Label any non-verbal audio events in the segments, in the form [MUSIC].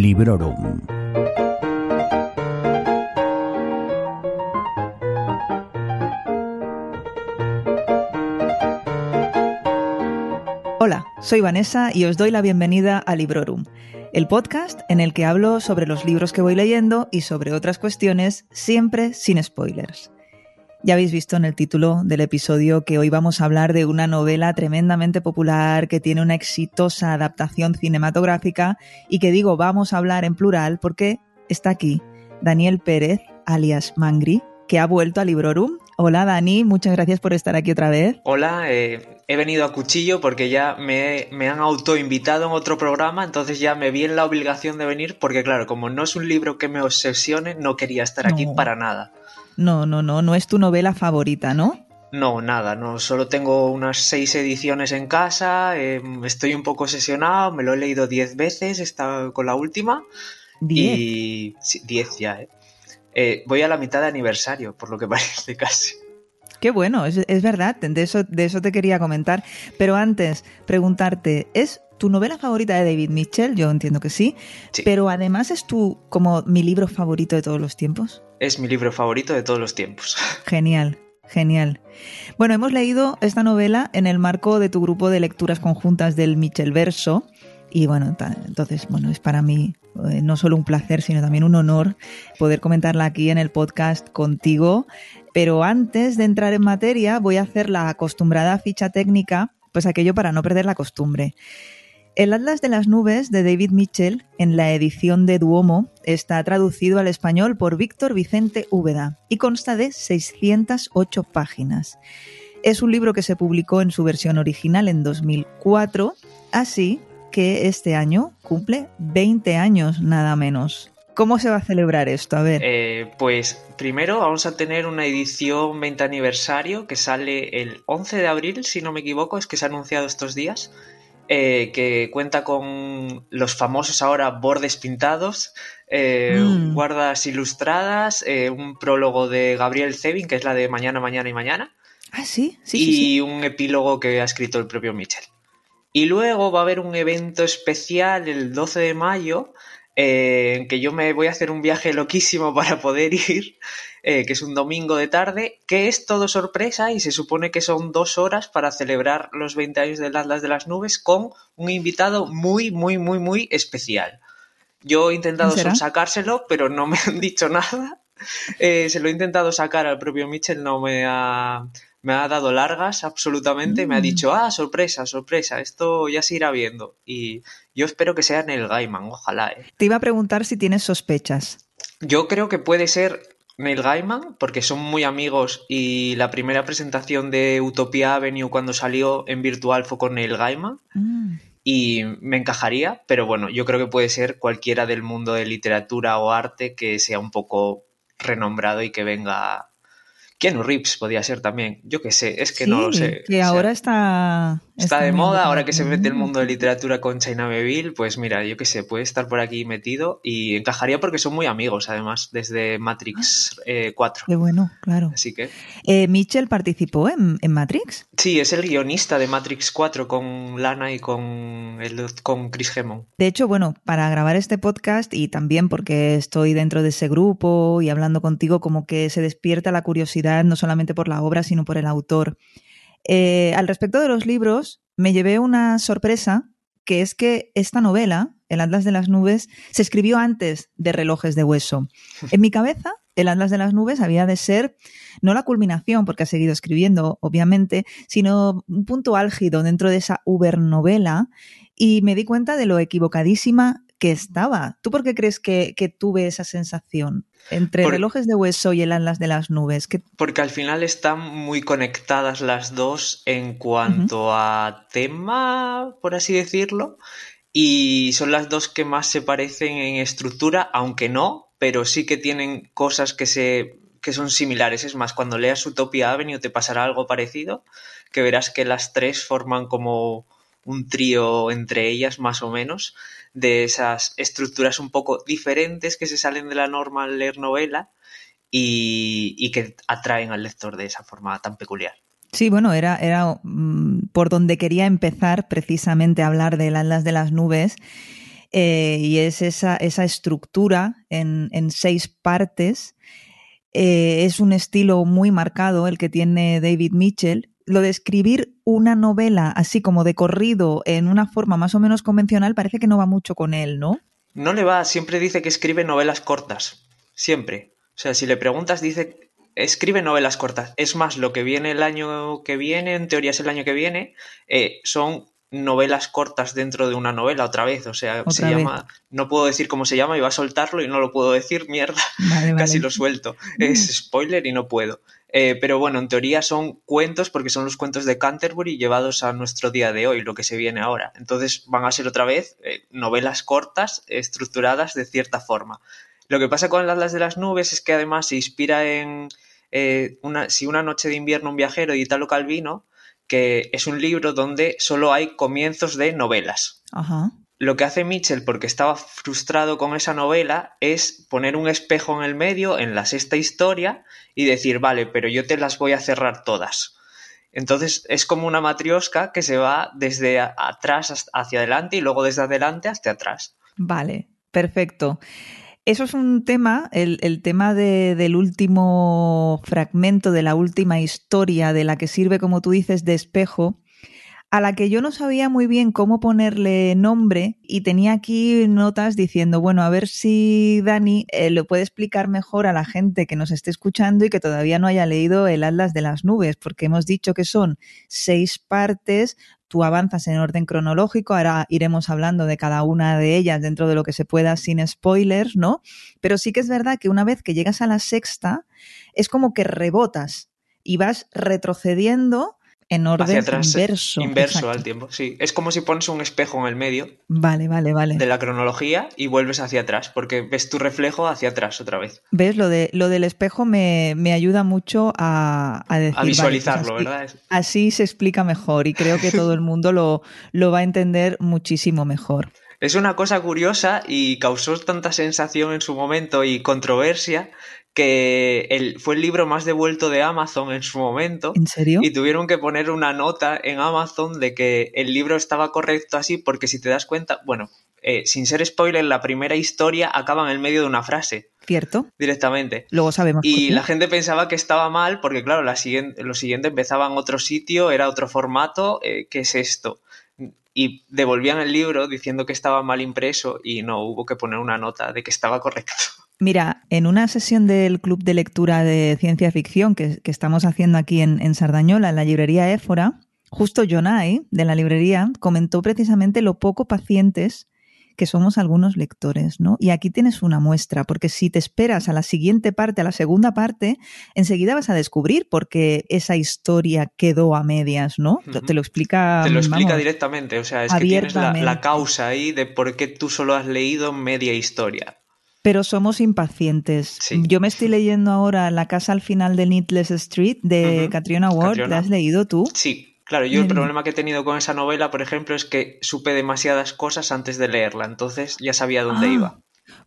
Librorum. Hola, soy Vanessa y os doy la bienvenida a Librorum, el podcast en el que hablo sobre los libros que voy leyendo y sobre otras cuestiones, siempre sin spoilers. Ya habéis visto en el título del episodio que hoy vamos a hablar de una novela tremendamente popular que tiene una exitosa adaptación cinematográfica y que digo vamos a hablar en plural porque está aquí Daniel Pérez, alias Mangri, que ha vuelto a Librorum. Hola Dani, muchas gracias por estar aquí otra vez. Hola, eh, he venido a cuchillo porque ya me, me han autoinvitado en otro programa, entonces ya me vi en la obligación de venir porque claro, como no es un libro que me obsesione, no quería estar aquí No. para nada. No, no, no, no es tu novela favorita, ¿no? No, nada, no, solo tengo unas seis ediciones en casa, eh, estoy un poco obsesionado, me lo he leído diez veces, está con la última. Diez. Y sí, diez ya, eh. Eh, Voy a la mitad de aniversario, por lo que [LAUGHS] parece casi. Qué bueno, es, es verdad, de eso, de eso te quería comentar. Pero antes, preguntarte, ¿es tu novela favorita de David Mitchell? Yo entiendo que sí. Sí. Pero además es tu, como mi libro favorito de todos los tiempos. Es mi libro favorito de todos los tiempos. [LAUGHS] Genial, genial. Bueno, hemos leído esta novela en el marco de tu grupo de lecturas conjuntas del Mitchell Verso. Y bueno, entonces, bueno, es para mí eh, no solo un placer, sino también un honor poder comentarla aquí en el podcast contigo. Pero antes de entrar en materia, voy a hacer la acostumbrada ficha técnica, pues aquello para no perder la costumbre. El Atlas de las Nubes de David Mitchell, en la edición de Duomo, está traducido al español por Víctor Vicente Úbeda y consta de 608 páginas. Es un libro que se publicó en su versión original en 2004, así que este año cumple 20 años nada menos. ¿Cómo se va a celebrar esto? A ver. Eh, pues primero vamos a tener una edición 20 aniversario que sale el 11 de abril, si no me equivoco, es que se ha anunciado estos días, eh, que cuenta con los famosos ahora bordes pintados, eh, Mm. guardas ilustradas, eh, un prólogo de Gabriel Zevin, que es la de Mañana, Mañana y Mañana, ah, sí, sí, y sí, sí. un epílogo que ha escrito el propio Mitchell. Y luego va a haber un evento especial el 12 de mayo en que yo me voy a hacer un viaje loquísimo para poder [LAUGHS] ir, eh, que es un domingo de tarde, que es todo sorpresa y se supone que son dos horas para celebrar los 20 años del Atlas de las Nubes con un invitado muy, muy, muy, muy especial. Yo he intentado sacárselo, pero no me han [LAUGHS] dicho nada. Eh, se lo he intentado sacar al propio Mitchell, no me ha, me ha dado largas absolutamente. Me ha Mm. dicho, ah, sorpresa, sorpresa, esto ya se irá viendo. Y yo espero que sea en el Gaiman, ojalá. eh. Te iba a preguntar si tienes sospechas. Yo creo que puede ser Neil Gaiman, porque son muy amigos y la primera presentación de Utopia Avenue cuando salió en virtual fue con Neil Gaiman Mm. y me encajaría, pero bueno, yo creo que puede ser cualquiera del mundo de literatura o arte que sea un poco renombrado y que venga. Keanu Reeves podría ser también, yo qué sé, es que no lo sé. Que O sea, ahora está. Está de moda, ahora que se mete el mundo de literatura con China Meville, pues mira, yo qué sé, puede estar por aquí metido y encajaría porque son muy amigos, además, desde Matrix eh, 4. Qué bueno, claro. Así que Eh, Mitchell participó en, en Matrix. sí, es el guionista de Matrix 4 con Lana y con, el, con Chris Hemon. De hecho, bueno, para grabar este podcast y también porque estoy dentro de ese grupo y hablando contigo, como que se despierta la curiosidad no solamente por la obra, sino por el autor. Eh, al respecto de los libros, me llevé una sorpresa, que es que esta novela, El Atlas de las Nubes, se escribió antes de Relojes de Hueso. [LAUGHS] En mi cabeza, El Atlas de las Nubes había de ser no la culminación, porque ha seguido escribiendo, obviamente, sino un punto álgido dentro de esa ubernovela y me di cuenta de lo equivocadísima que estaba. ¿Tú por qué crees que, que tuve esa sensación? Entre Por- relojes de hueso y el Atlas de las nubes. que Porque al final están muy conectadas las dos en cuanto a tema, por así decirlo, y son las dos que más se parecen en estructura, aunque no, pero sí que tienen cosas que se que son similares. Es más, cuando leas Utopia Avenue te pasará algo parecido, que verás que las tres forman como un trío entre ellas, más o menos, de esas estructuras un poco diferentes que se salen de la norma al leer novela y, que atraen al lector de esa forma tan peculiar. Sí, bueno, era, era mm, por donde quería empezar precisamente a hablar del Atlas de las Nubes. eh, y es esa, esa estructura en, en seis partes. Eh, es un estilo muy marcado el que tiene David Mitchell. Lo de escribir una novela así como de corrido en una forma más o menos convencional parece que no va mucho con él, ¿no? No le va, siempre dice que escribe novelas cortas, siempre. O sea, si le preguntas, dice, escribe novelas cortas. Es más, lo que viene el año que viene, en teoría es el año que viene, eh, son novelas cortas dentro de una novela otra vez. O sea, se llama. No puedo decir cómo se llama, iba a soltarlo y no lo puedo decir, mierda. [LAUGHS] Casi lo suelto. Es [LAUGHS] spoiler y no puedo. Eh, pero bueno, en teoría son cuentos porque son los cuentos de Canterbury llevados a nuestro día de hoy, lo que se viene ahora. Entonces van a ser otra vez eh, novelas cortas, estructuradas de cierta forma. Lo que pasa con Atlas de las Nubes es que además se inspira en eh, una, Si una noche de invierno un viajero de Italo Calvino, que es un libro donde solo hay comienzos de novelas. Ajá. Lo que hace Mitchell, porque estaba frustrado con esa novela, es poner un espejo en el medio, en la sexta historia, y decir, vale, pero yo te las voy a cerrar todas. Entonces es como una matriosca que se va desde atrás hacia adelante y luego desde adelante hasta atrás. Vale, perfecto. Eso es un tema, el, tema del último fragmento, de la última historia, de la que sirve, como tú dices, de espejo, a la que yo no sabía muy bien cómo ponerle nombre y tenía aquí notas diciendo, bueno, a ver si Dani eh, lo puede explicar mejor a la gente que nos esté escuchando y que todavía no haya leído el Atlas de las Nubes, porque hemos dicho que son seis partes tú avanzas en orden cronológico, ahora iremos hablando de cada una de ellas dentro de lo que se pueda sin spoilers, ¿no? Pero sí que es verdad que una vez que llegas a la sexta, es como que rebotas y vas retrocediendo en orden inverso. Inverso al tiempo, sí. Es como si pones un espejo en el medio. Vale, vale, vale. De la cronología y vuelves hacia atrás, porque ves tu reflejo hacia atrás otra vez. ¿Ves? Lo, de, lo del espejo me, ayuda mucho a, a decir. A pues visualizarlo, ¿verdad? Así se explica mejor y creo que todo el [LAUGHS] mundo lo, lo va a entender muchísimo mejor. Es una cosa curiosa y causó tanta sensación en su momento y controversia que el, fue el libro más devuelto de Amazon en su momento. ¿En serio? Y tuvieron que poner una nota en Amazon de que el libro estaba correcto así, porque si te das cuenta, bueno, eh, sin ser spoiler, la primera historia acaba en el medio de una frase. Cierto. Directamente. Luego sabemos. Y la gente pensaba que estaba mal, porque claro, la siguiente, lo siguiente empezaba en otro sitio, era otro formato, eh, ¿qué es esto? Y devolvían el libro diciendo que estaba mal impreso y no, hubo que poner una nota de que estaba correcto. Mira, en una sesión del Club de Lectura de Ciencia Ficción que, estamos haciendo aquí en, Sardañola, en la librería Éfora, justo Jonai, de la librería, comentó precisamente lo poco pacientes que somos algunos lectores, ¿no? Y aquí tienes una muestra, porque si te esperas a la siguiente parte, a la segunda parte, enseguida vas a descubrir por qué esa historia quedó a medias, ¿no? Te lo explica. Te lo explica directamente, o sea, es que tienes la, la, causa ahí de por qué tú solo has leído media historia pero somos impacientes. Yo me estoy leyendo ahora La casa al final de Needless Street de Catriona Ward. ¿La has leído tú? Sí, claro. Yo el problema que he tenido con esa novela, por ejemplo, es que supe demasiadas cosas antes de leerla, entonces ya sabía dónde ah. iba.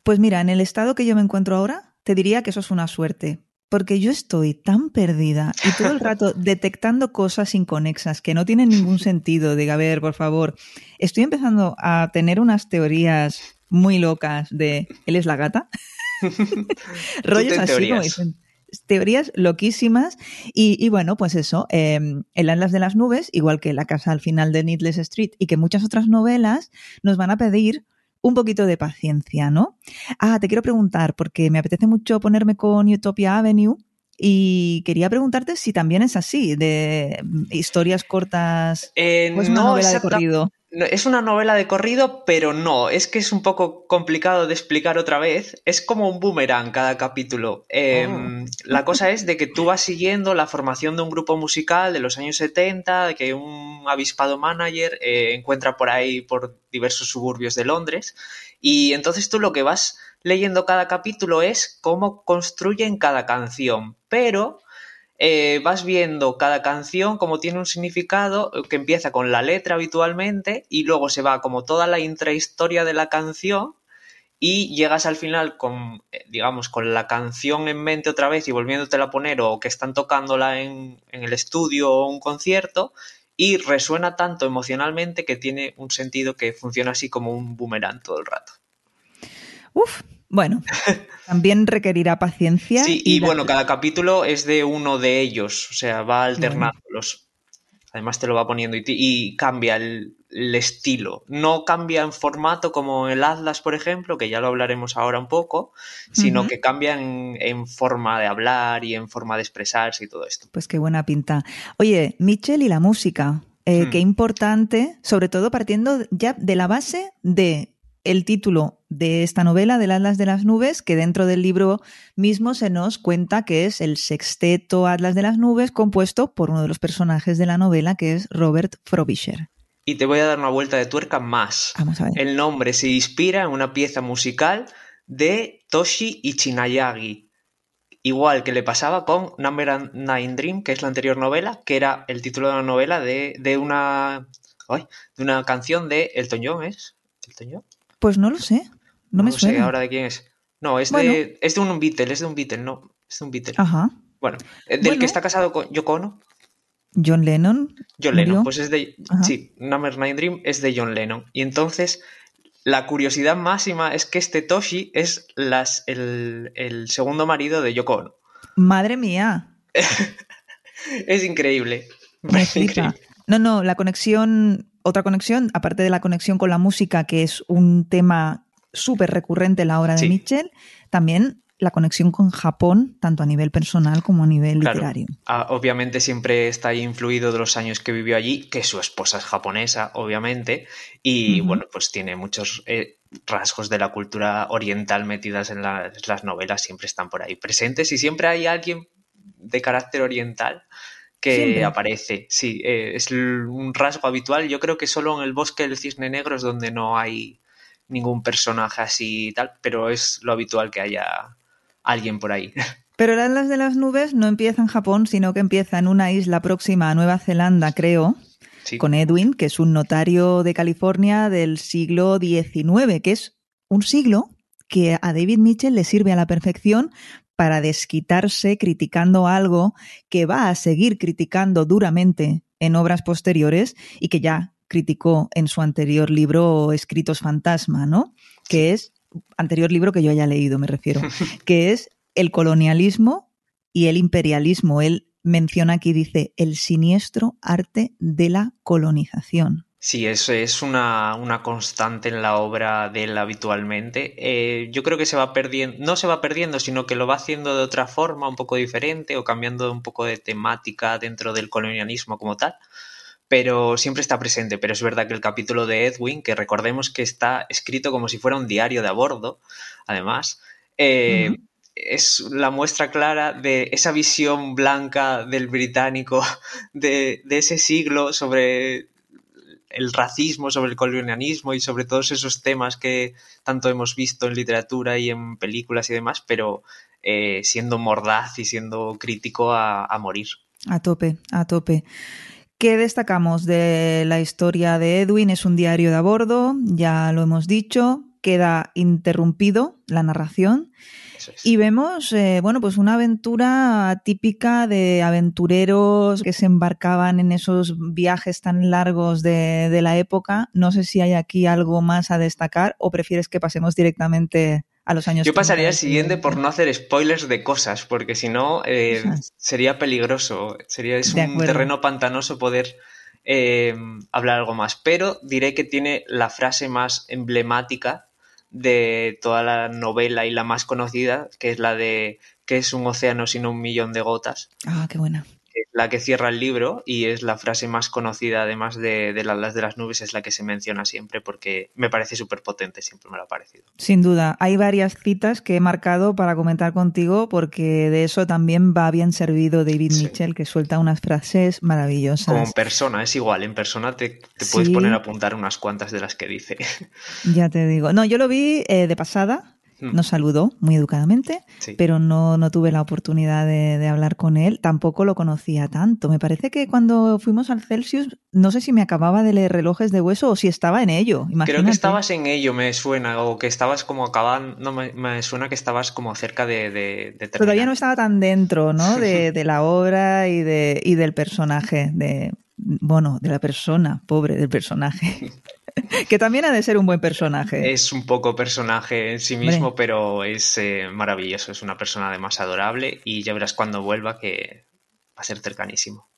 Pues mira, en el estado que yo me encuentro ahora, te diría que eso es una suerte. Porque yo estoy tan perdida y todo el rato [LAUGHS] detectando cosas inconexas que no tienen ningún sentido. Diga, a ver, por favor, estoy empezando a tener unas teorías muy locas de él es la gata. [LAUGHS] Rollos así teorías. como teorías loquísimas. Y, bueno, pues eso, em, El Atlas de las Nubes, igual que La Casa al final de Needless Street y que muchas otras novelas, nos van a pedir un poquito de paciencia, ¿no? Ah, te quiero preguntar, porque me apetece mucho ponerme con Utopia Avenue. Y quería preguntarte si también es así, de historias cortas. Eh, pues una novela de corrido es una novela de corrido, pero no, es que es un poco complicado de explicar otra vez. Es como un boomerang cada capítulo. Em, oh. La cosa [LAUGHS] es de que tú vas siguiendo la formación de un grupo musical de los años 70, que un avispado manager eh, encuentra por ahí, por diversos suburbios de Londres. Y entonces tú lo que vas leyendo cada capítulo es cómo construyen cada canción. Pero eh, vas viendo cada canción como tiene un significado eh, que empieza con la letra habitualmente y luego se va como toda la intrahistoria de la canción y llegas al final con, eh, digamos, con la canción en mente otra vez y volviéndotela a poner o que están tocándola en, en el estudio o un concierto y resuena tanto emocionalmente que tiene un sentido que funciona así como un boomerang todo el rato. Uf, bueno, [LAUGHS] también requerirá paciencia. Sí, y, bueno, cada capítulo es de uno de ellos, o sea, va alternándolos. Además te lo va poniendo y, cambia el, estilo. No cambia en formato como el Atlas, por ejemplo, que ya lo hablaremos ahora un poco, sino que cambia en, forma de hablar y en forma de expresarse y todo esto. Pues qué buena pinta. Oye, Mitchell y la música. Eh, hmm. Qué importante, sobre todo partiendo ya de la base de el título de esta novela, del Atlas de las Nubes, que dentro del libro mismo se nos cuenta que es el sexteto Atlas de las Nubes, compuesto por uno de los personajes de la novela, que es Robert Frobisher. Y te voy a dar una vuelta de tuerca más. Vamos a ver. El nombre se inspira en una pieza musical de Toshi Ichinayagi. Igual que le pasaba con Number Nine Dream, que es la anterior novela, que era el título de la novela de, una. de una canción de Elton John, ¿es? ¿Elton John? Pues no lo sé. No, me suena. sé ahora de quién es. No, es, de, es de un Beatle, es de un Beatle, no. Es de un Beatle. Ajá. Bueno, eh, del que está casado con Yoko Ono. John Lennon. John Lennon, pues es de. Sí, Number Nine Dream es de John Lennon. Y entonces, la curiosidad máxima es que este Toshi es las, el, el segundo marido de Yoko Ono. Madre mía. [LAUGHS] es increíble. Me [LAUGHS] increíble. No, no, la conexión otra conexión, aparte de la conexión con la música, que es un tema súper recurrente en la obra de Mitchell, también la conexión con Japón, tanto a nivel personal como a nivel literario. Ah, obviamente siempre está ahí influido de los años que vivió allí, que su esposa es japonesa, obviamente, y bueno, pues tiene muchos eh, rasgos de la cultura oriental metidas en las, las novelas, siempre están por ahí presentes y siempre hay alguien de carácter oriental que aparece. Sí, eh, es un rasgo habitual. Yo creo que solo en el bosque del cisne negro es donde no hay ningún personaje así y tal, pero es lo habitual que haya alguien por ahí. [LAUGHS] Pero el Atlas de las Nubes no empieza en Japón, sino que empieza en una isla próxima a Nueva Zelanda, creo, con Edwin, que es un notario de California del siglo XIX, que es un siglo que a David Mitchell le sirve a la perfección para desquitarse criticando algo que va a seguir criticando duramente en obras posteriores y que ya criticó en su anterior libro Escritos Fantasma, ¿no? Que es, anterior libro que yo haya leído, me refiero, [LAUGHS] que es el colonialismo y el imperialismo. Él menciona aquí, dice, el siniestro arte de la colonización. Sí, eso es una, constante en la obra de él habitualmente. Eh, yo creo que se va perdiendo, no se va perdiendo, sino que lo va haciendo de otra forma, un poco diferente, o cambiando un poco de temática dentro del colonialismo como tal. Pero siempre está presente. Pero es verdad que el capítulo de Edwin, que recordemos que está escrito como si fuera un diario de a bordo, además, eh, es la muestra clara de esa visión blanca del británico de, de ese siglo sobre el racismo, sobre el colonialismo y sobre todos esos temas que tanto hemos visto en literatura y en películas y demás, pero eh, siendo mordaz y siendo crítico a, morir. A tope, a tope. ¿Qué destacamos de la historia de Edwin? Es un diario de a bordo, ya lo hemos dicho, queda interrumpido la narración y vemos, eh, bueno, pues una aventura típica de aventureros que se embarcaban en esos viajes tan largos de, de la época. No sé si hay aquí algo más a destacar o prefieres que pasemos directamente a los años. Yo pasaría al siguiente por no hacer spoilers de cosas, porque si no eh, sería peligroso. Sería es un terreno pantanoso poder eh, hablar algo más. Pero diré que tiene la frase más emblemática de toda la novela y la más conocida, que es la de que es un océano sin un millón de gotas. Ah, qué buena la que cierra el libro y es la frase más conocida, además de, de las de las nubes, es la que se menciona siempre porque me parece súper potente, siempre me lo ha parecido. Sin duda, hay varias citas que he marcado para comentar contigo porque de eso también va bien servido David Mitchell, que suelta unas frases maravillosas. Como en persona, es igual, en persona te, puedes poner a apuntar unas cuantas de las que dice. Ya te digo. No, yo lo vi eh, de pasada. Nos saludó muy educadamente, pero no, no, tuve la oportunidad de, hablar con él. Tampoco lo conocía tanto. Me parece que cuando fuimos al Celsius, no sé si me acababa de leer relojes de hueso o si estaba en ello. Creo que estabas en ello, me suena, o que estabas como acabando. No, me, suena que estabas como cerca de, de, Todavía no estaba tan dentro, ¿no? [LAUGHS] De, la obra y, de, y del personaje de, bueno, de la persona, pobre del personaje. [LAUGHS] [LAUGHS] que también ha de ser un buen personaje. Es un poco personaje en sí mismo, pero es eh, maravilloso. Es una persona además adorable y ya verás cuando vuelva que va a ser cercanísimo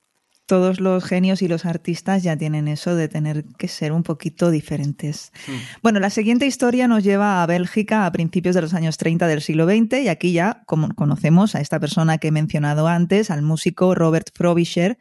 todos los genios y los artistas ya tienen eso de tener que ser un poquito diferentes. Hmm. Bueno, la siguiente historia nos lleva a Bélgica a principios de los años 30 del siglo XX y aquí ya como conocemos a esta persona que he mencionado antes, al músico Robert Frobisher,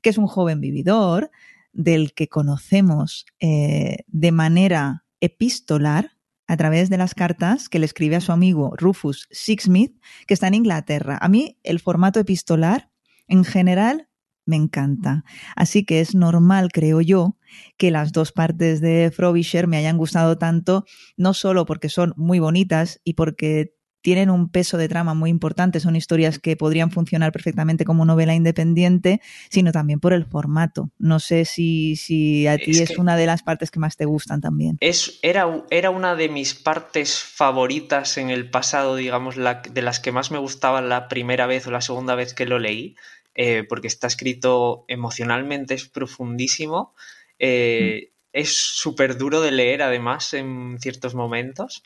que es un joven vividor del que conocemos eh, de manera epistolar a través de las cartas que le escribe a su amigo Rufus Sixsmith, que está en Inglaterra. A mí el formato epistolar en general me encanta. Así que es normal, creo yo, que las dos partes de Frobisher me hayan gustado tanto, no solo porque son muy bonitas y porque tienen un peso de trama muy importante, son historias que podrían funcionar perfectamente como novela independiente, sino también por el formato. No sé si, si a ti es, una de las partes que más te gustan también. Es, era, era una de mis partes favoritas en el pasado, digamos, la, de las que más me gustaba la primera vez o la segunda vez que lo leí. Eh, porque está escrito emocionalmente, es profundísimo, eh, mm. es súper duro de leer además en ciertos momentos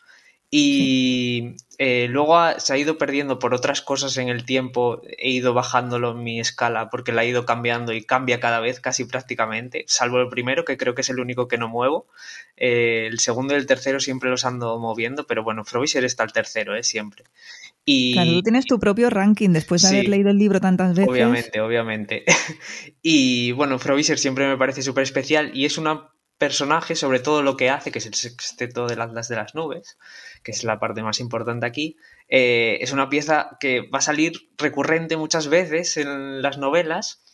y eh, luego se ha ido perdiendo por otras cosas en el tiempo, he ido bajándolo en mi escala porque la he ido cambiando y cambia cada vez casi prácticamente, salvo el primero que creo que es el único que no muevo, el segundo y el tercero siempre los ando moviendo, pero bueno, Frobisher está el tercero, ¿eh? siempre. Claro, tú tienes tu propio ranking después de haber leído el libro tantas veces. Obviamente, obviamente. [LAUGHS] y bueno, Frobisher siempre me parece súper especial y es un personaje, sobre todo lo que hace, que es el sexteto del Atlas de las Nubes, que es la parte más importante aquí. Eh, es una pieza que va a salir recurrente muchas veces en las novelas.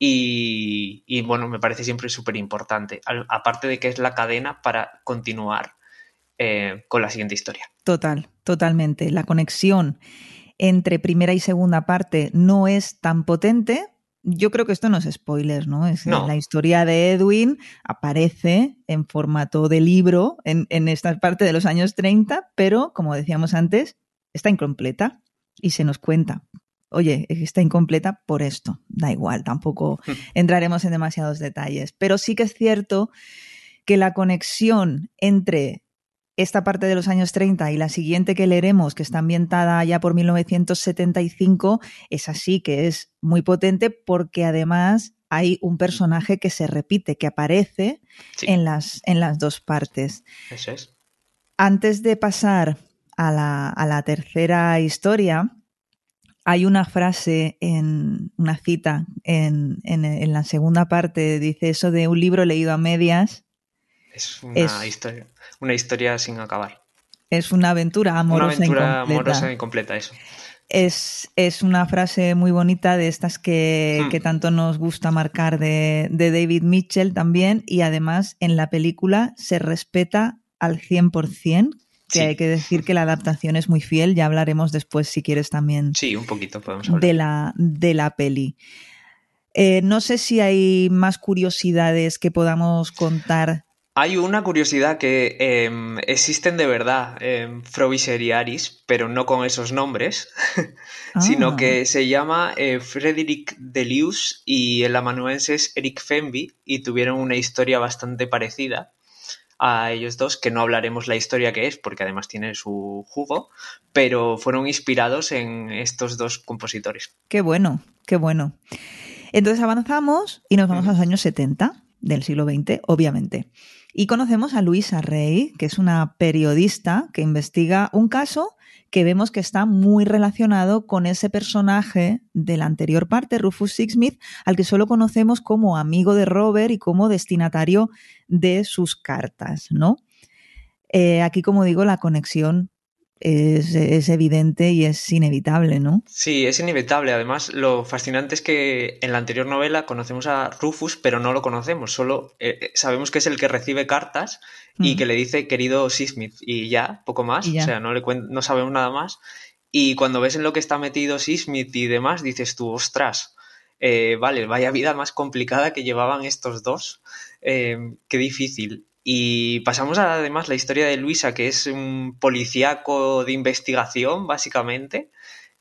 Y, bueno, me parece siempre súper importante. Aparte de que es la cadena para continuar eh, con la siguiente historia. Total, totalmente. La conexión entre primera y segunda parte no es tan potente. Yo creo que esto no es spoiler, ¿no? Es La historia de Edwin aparece en formato de libro en, en esta parte de los años 30, pero como decíamos antes, está incompleta y se nos cuenta oye, está incompleta por esto. Da igual, tampoco entraremos en demasiados detalles. Pero sí que es cierto que la conexión entre esta parte de los años 30 y la siguiente que leeremos, que está ambientada ya por 1975, es así que es muy potente porque además hay un personaje que se repite, que aparece en, las, en las dos partes. Eso es. Antes de pasar a la, tercera historia, hay una frase en una cita en, en, la segunda parte, dice eso de un libro leído a medias. Es una historia una historia sin acabar. Es una aventura amorosa. Una aventura amorosa incompleta, eso. Es, es, una frase muy bonita de estas que, hmm. que tanto nos gusta marcar de, de, David Mitchell también y además en la película se respeta al 100%, que hay que decir que la adaptación es muy fiel, ya hablaremos después si quieres también. Sí, un poquito podemos hablar. De la, de la peli. Eh, no sé si hay más curiosidades que podamos contar hay una curiosidad que em, existen de verdad eh, Frobisher y Aris, pero no con esos nombres, [LAUGHS] sino que ah. se llama eh, Frederick Delius y el amanuense es Eric Fenby y tuvieron una historia bastante parecida a ellos dos, que no hablaremos la historia que es, porque además tiene su jugo, pero fueron inspirados en estos dos compositores. Qué bueno, qué bueno. Entonces avanzamos y nos vamos a los años 70 del siglo XX, obviamente. Y conocemos a Luisa Rey, que es una periodista que investiga un caso que vemos que está muy relacionado con ese personaje de la anterior parte, Rufus Sixsmith, al que solo conocemos como amigo de Robert y como destinatario de sus cartas, ¿no? Eh, aquí, como digo, la conexión es, evidente y es inevitable, ¿no? Sí, es inevitable. Además, lo fascinante es que en la anterior novela conocemos a Rufus, pero no lo conocemos. Solo eh, eh, sabemos que es el que recibe cartas y mm. que le dice querido Sismith y ya, poco más. O sea, no, le no sabemos nada más. Y cuando ves en lo que está metido Sismith y demás, dices tú, ostras, eh, vale, vaya vida más complicada que llevaban estos dos. qué difícil. Y pasamos además la historia de Luisa, que es un policíaco de investigación, básicamente,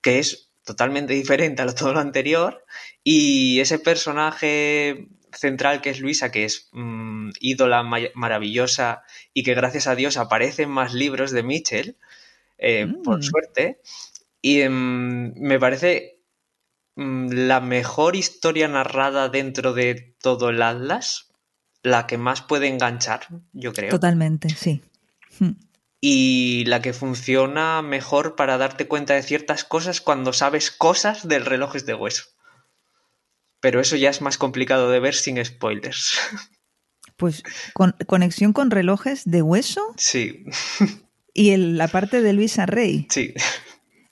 que es totalmente diferente a todo lo anterior. Y ese personaje central que es Luisa, que es mm, ídola maravillosa y que gracias a Dios aparecen más libros de Mitchell, eh, por mm. suerte. Y em, me parece mm, la mejor historia narrada dentro de todo el Atlas, la que más puede enganchar, yo creo. Totalmente, sí. Hmm. Y la que funciona mejor para darte cuenta de ciertas cosas cuando sabes cosas del relojes de hueso. Pero eso ya es más complicado de ver sin spoilers. [LAUGHS] Pues con conexión con relojes de hueso. Sí. [LAUGHS] Y el, la parte de Luisa Rey. Sí.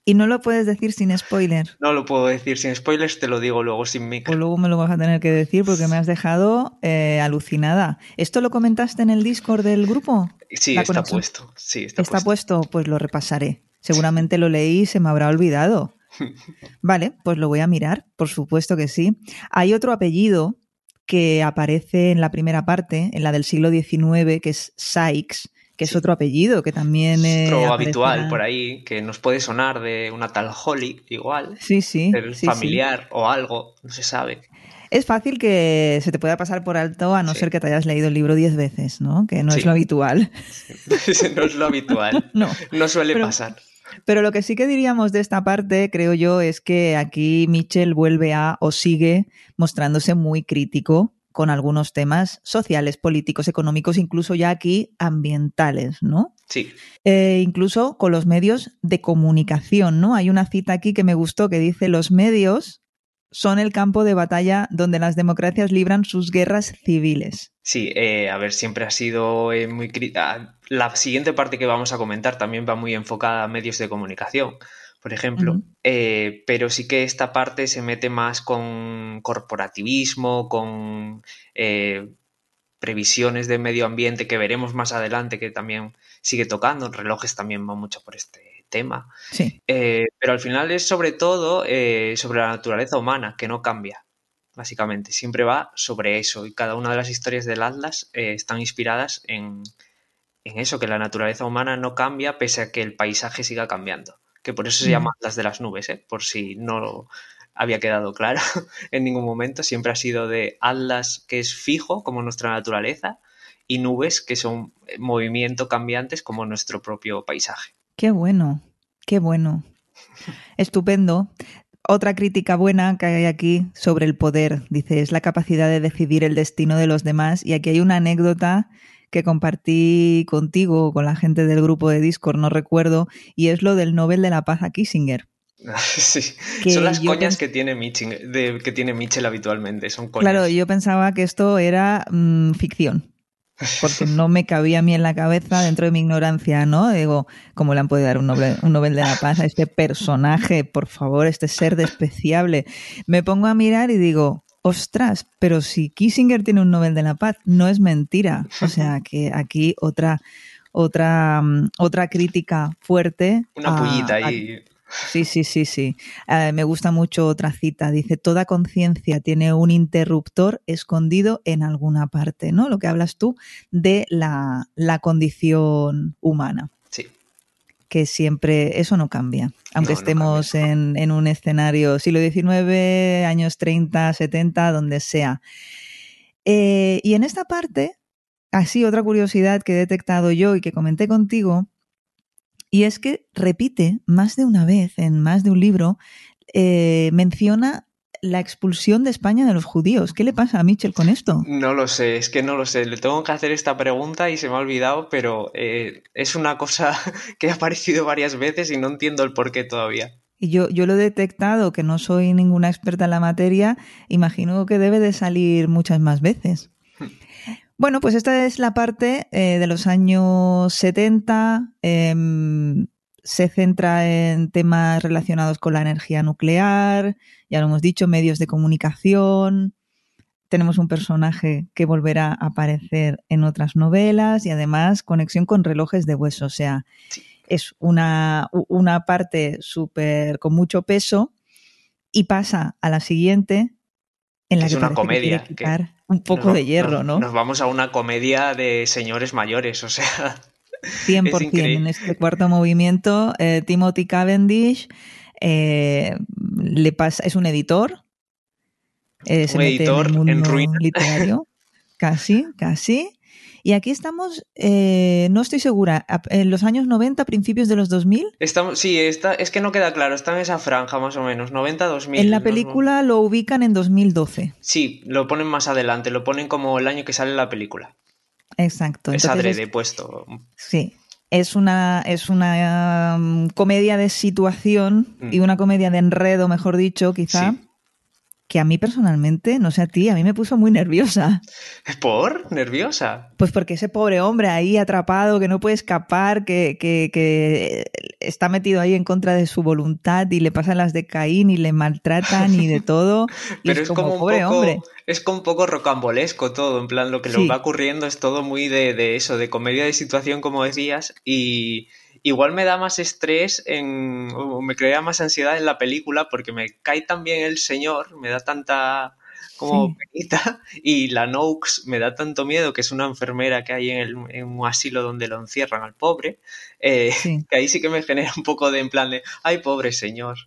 Y no lo puedes decir sin spoiler. No lo puedo decir sin spoilers, te lo digo luego sin micro. O luego me lo vas a tener que decir porque me has dejado eh, alucinada. ¿Esto lo comentaste en el Discord del grupo? Sí, está puesto. Sí, está, ¿Está puesto. Pues lo repasaré. Seguramente lo leí y se me habrá olvidado. [LAUGHS] Vale, pues lo voy a mirar, por supuesto que sí. Hay otro apellido que aparece en la primera parte, en la del siglo XIX, que es Sykes, que es otro apellido que también es otro habitual por ahí, que nos puede sonar de una tal Holly, igual. Sí, sí. familiar o algo, no se sabe. Es fácil que se te pueda pasar por alto a no ser que te hayas leído el libro diez veces, ¿no? Que no es lo habitual. [LAUGHS] no es lo habitual. [LAUGHS] no. No suele pasar. Pero lo que sí que diríamos de esta parte, creo yo, es que aquí Mitchell vuelve a o sigue mostrándose muy crítico con algunos temas sociales, políticos, económicos, incluso ya aquí ambientales, ¿no? Sí. Eh, incluso con los medios de comunicación, ¿no? Hay una cita aquí que me gustó que dice los medios son el campo de batalla donde las democracias libran sus guerras civiles. Sí, eh, a ver, siempre ha sido eh, muy... Ah, la siguiente parte que vamos a comentar también va muy enfocada a medios de comunicación por ejemplo. Eh, pero sí que esta parte se mete más con corporativismo, con eh, previsiones de medio ambiente que veremos más adelante, que también sigue tocando. Relojes también va mucho por este tema. Sí. Eh, pero al final es sobre todo sobre la naturaleza humana, que no cambia. Básicamente, siempre va sobre eso. Y cada una de las historias del Atlas están inspiradas en, en eso, que la naturaleza humana no cambia pese a que el paisaje siga cambiando que por eso se llama las de las nubes, ¿eh? por si no había quedado claro [LAUGHS] en ningún momento. Siempre ha sido de Atlas, que es fijo, como nuestra naturaleza, y nubes, que son movimiento cambiantes, como nuestro propio paisaje. Qué bueno, qué bueno. Estupendo. Otra crítica buena que hay aquí sobre el poder, dice, es la capacidad de decidir el destino de los demás. Y aquí hay una anécdota que compartí contigo, con la gente del grupo de Discord, no recuerdo, y es lo del Nobel de la Paz a Kissinger. [LAUGHS] Sí, son las coñas que tiene, Mitchell, de, que tiene Mitchell habitualmente, son coñas. Claro, yo pensaba que esto era mm, ficción, porque [LAUGHS] no me cabía a mí en la cabeza dentro de mi ignorancia, ¿no? Digo, ¿cómo le han podido dar un Nobel, un Nobel de la Paz a este personaje? Por favor, este ser despreciable. Me pongo a mirar y digo, ostras, pero si Kissinger tiene un Nobel de la Paz, no es mentira. O sea [LAUGHS] que aquí otra, otra, mm, otra crítica fuerte. Una pullita ahí. Sí, sí, sí, sí. Eh, me gusta mucho otra cita. Dice, toda conciencia tiene un interruptor escondido en alguna parte, ¿no? Lo que hablas tú de la, la condición humana que siempre eso no cambia, aunque estemos En, un escenario siglo XIX, años 30, 70, donde sea. Eh, y en esta parte, así otra curiosidad que he detectado yo y que comenté contigo, y es que repite más de una vez en más de un libro, eh, menciona la expulsión de España de los judíos. ¿Qué le pasa a Mitchell con esto? No lo sé, es que no lo sé. Le tengo que hacer esta pregunta y se me ha olvidado, pero eh, es una cosa [LAUGHS] que ha aparecido varias veces y no entiendo el por qué todavía. Y yo, yo lo he detectado, que no soy ninguna experta en la materia, imagino que debe de salir muchas más veces. [LAUGHS] Bueno, pues esta es la parte eh, de los años 70 se centra en temas relacionados con la energía nuclear, ya lo hemos dicho, medios de comunicación. Tenemos un personaje que volverá a aparecer en otras novelas y además conexión con relojes de hueso. O sea, es una, una parte súper con mucho peso y pasa a la siguiente en la es que una comedia un poco de hierro, ¿no? Nos vamos a una comedia de señores mayores, o sea. [LAUGHS] 100% en este cuarto movimiento. Eh, Timothy Cavendish eh, le pasa, es un editor eh, se mete en el mundo [LAUGHS] literario. Casi, casi. Y aquí estamos, eh, no estoy segura, en los años 90, principios de los 2000. Estamos, sí, está, es que no queda claro, está en esa franja más o menos, 90-2000. En la película lo ubican en 2012. Sí, lo ponen más adelante, lo ponen como el año que sale la película. Exacto. Es adrede puesto. Sí, es una, es una um, comedia de situación y mm. una comedia de enredo, mejor dicho, quizá que a mí personalmente, no sé a ti, a mí me puso muy nerviosa. ¿Por? ¿Nerviosa? Pues porque ese pobre hombre ahí atrapado, que no puede escapar, que, que, está metido ahí en contra de su voluntad y le pasan las de Caín y le maltratan y de todo. [LAUGHS] Pero es, como, un pobre poco, hombre. Es como un poco rocambolesco todo, en plan, lo que le va ocurriendo es todo muy de, de eso, de comedia de situación, como decías, y igual me da más estrés en, o me crea más ansiedad en la película porque me cae tan bien el señor, me da tanta como penita y la Noakes me da tanto miedo que es una enfermera que hay en, un asilo donde lo encierran al pobre, eh, que ahí sí que me genera un poco de en plan de, ay pobre señor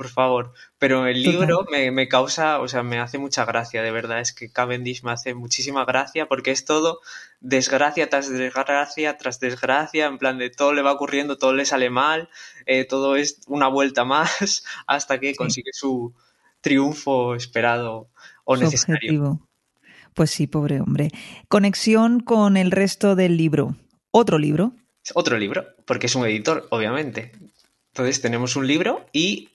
por favor. Pero el libro me, causa, o sea, me hace mucha gracia, de verdad. Es que Cavendish me hace muchísima gracia porque es todo desgracia tras desgracia tras desgracia, en plan de todo le va ocurriendo, todo le sale mal, eh, todo es una vuelta más [LAUGHS] hasta que consigue su triunfo esperado o necesario. Pues sí, pobre hombre. Conexión con el resto del libro. Otro libro. Otro libro, porque es un editor, obviamente. Entonces tenemos un libro y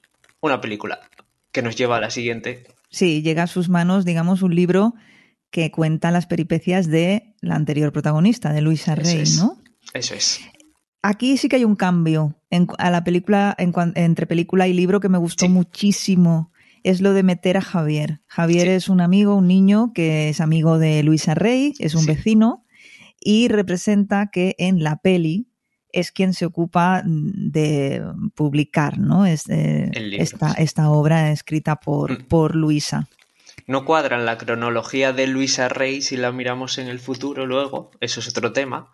una película que nos lleva a la siguiente. Sí, llega a sus manos, digamos, un libro que cuenta las peripecias de la anterior protagonista, de Luisa Rey, ¿no? Eso es. Aquí sí que hay un cambio en, a la película, entre película y libro que me gustó muchísimo. Es lo de meter a Javier. Javier es un amigo, un niño que es amigo de Luisa Rey, es un vecino, y representa que en la peli es quien se ocupa de publicar ¿no? Es, esta, esta, obra escrita por, mm. por Luisa. No cuadra en la cronología de Luisa Rey si la miramos en el futuro luego, eso es otro tema.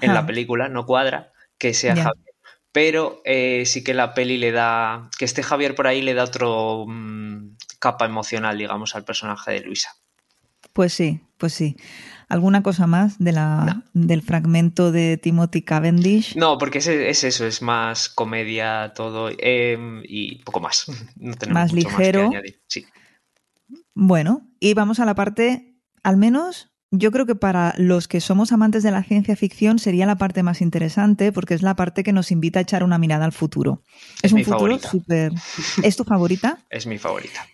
En la película no cuadra que sea Javier. Pero eh, sí que la peli le da. Que esté Javier por ahí le da otro mm, capa emocional, digamos, al personaje de Luisa. Pues sí, pues sí. ¿Alguna cosa más de la, del fragmento de Timothy Cavendish? No, porque es, es eso, es más comedia todo em, y poco más. [LAUGHS] No más ligero. Sí. Bueno, y vamos a la parte, al menos yo creo que para los que somos amantes de la ciencia ficción sería la parte más interesante porque es la parte que nos invita a echar una mirada al futuro. Es, un futuro súper... ¿Es tu favorita? [LAUGHS] es mi favorita.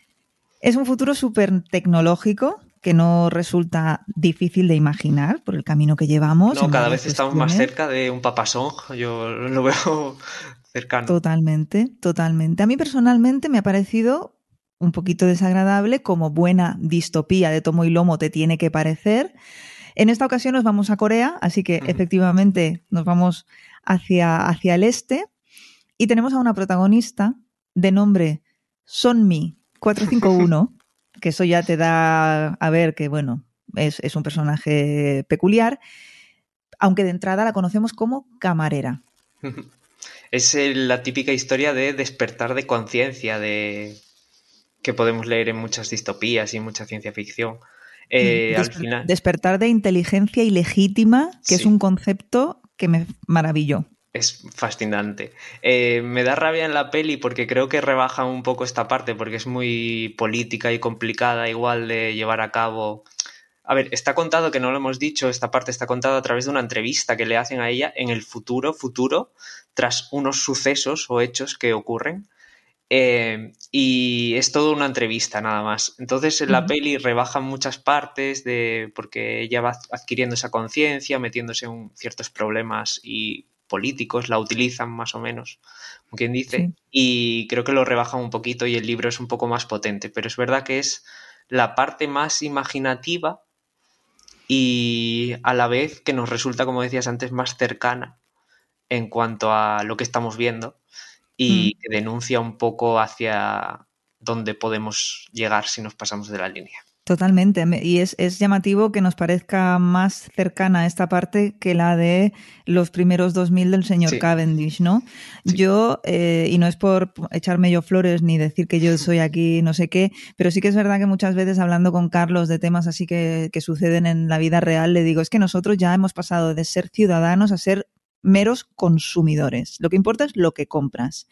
Es un futuro súper tecnológico, que no resulta difícil de imaginar por el camino que llevamos. No, cada vez estamos más cerca de un papasón, yo lo veo [LAUGHS] cercano. Totalmente, totalmente. A mí personalmente me ha parecido un poquito desagradable, como buena distopía de tomo y lomo te tiene que parecer. En esta ocasión nos vamos a Corea, así que efectivamente nos vamos hacia, hacia el este y tenemos a una protagonista de nombre Sonmi 451 [LAUGHS] que eso ya te da a ver que, bueno, es, un personaje peculiar, aunque de entrada la conocemos como camarera. [LAUGHS] Es la típica historia de despertar de conciencia, de que podemos leer en muchas distopías y mucha ciencia ficción. Eh, al final... Despertar de inteligencia ilegítima, que es un concepto que me maravilló es fascinante. Eh, me da rabia en la peli porque creo que rebaja un poco esta parte porque es muy política y complicada igual de llevar a cabo. A ver, está contado que no lo hemos dicho, esta parte está contada a través de una entrevista que le hacen a ella en el futuro, futuro, tras unos sucesos o hechos que ocurren. Eh, y es todo una entrevista nada más. Entonces en la peli rebajan muchas partes de porque ella va adquiriendo esa conciencia, metiéndose en ciertos problemas y políticos la utilizan más o menos, como quien dice, y creo que lo rebajan un poquito y el libro es un poco más potente, pero es verdad que es la parte más imaginativa y a la vez que nos resulta, como decías antes, más cercana en cuanto a lo que estamos viendo y que denuncia un poco hacia dónde podemos llegar si nos pasamos de la línea. Totalmente. Y es, es, llamativo que nos parezca más cercana esta parte que la de los primeros 2000 del señor Cavendish, ¿no? Yo, eh, y no es por echarme yo flores ni decir que yo soy aquí no sé qué, pero sí que es verdad que muchas veces hablando con Carlos de temas así que, que suceden en la vida real, le digo, es que nosotros ya hemos pasado de ser ciudadanos a ser meros consumidores. Lo que importa es lo que compras.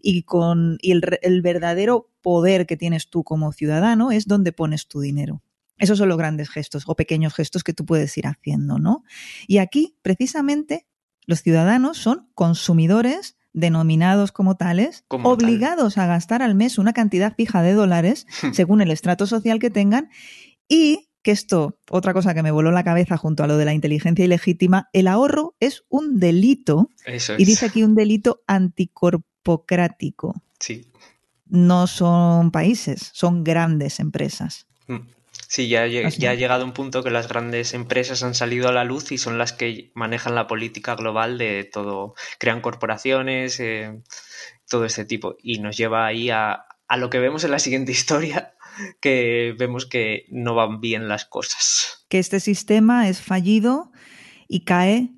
Y, con, y el, verdadero poder que tienes tú como ciudadano es donde pones tu dinero. Esos son los grandes gestos o pequeños gestos que tú puedes ir haciendo, ¿no? Y aquí, precisamente, los ciudadanos son consumidores denominados como tales, obligados a gastar al mes una cantidad fija de dólares, [LAUGHS] según el estrato social que tengan, y que esto, otra cosa que me voló la cabeza junto a lo de la inteligencia ilegítima, el ahorro es un delito. Y dice aquí un delito anticorpocrático. Sí. No son países, son grandes empresas. Mm. Sí, ya, ya, ha llegado un punto que las grandes empresas han salido a la luz y son las que manejan la política global de todo, crean corporaciones, eh, todo este tipo. Y nos lleva ahí a, a lo que vemos en la siguiente [LAUGHS] historia, que vemos que no van bien las cosas. Que este sistema es fallido y cae.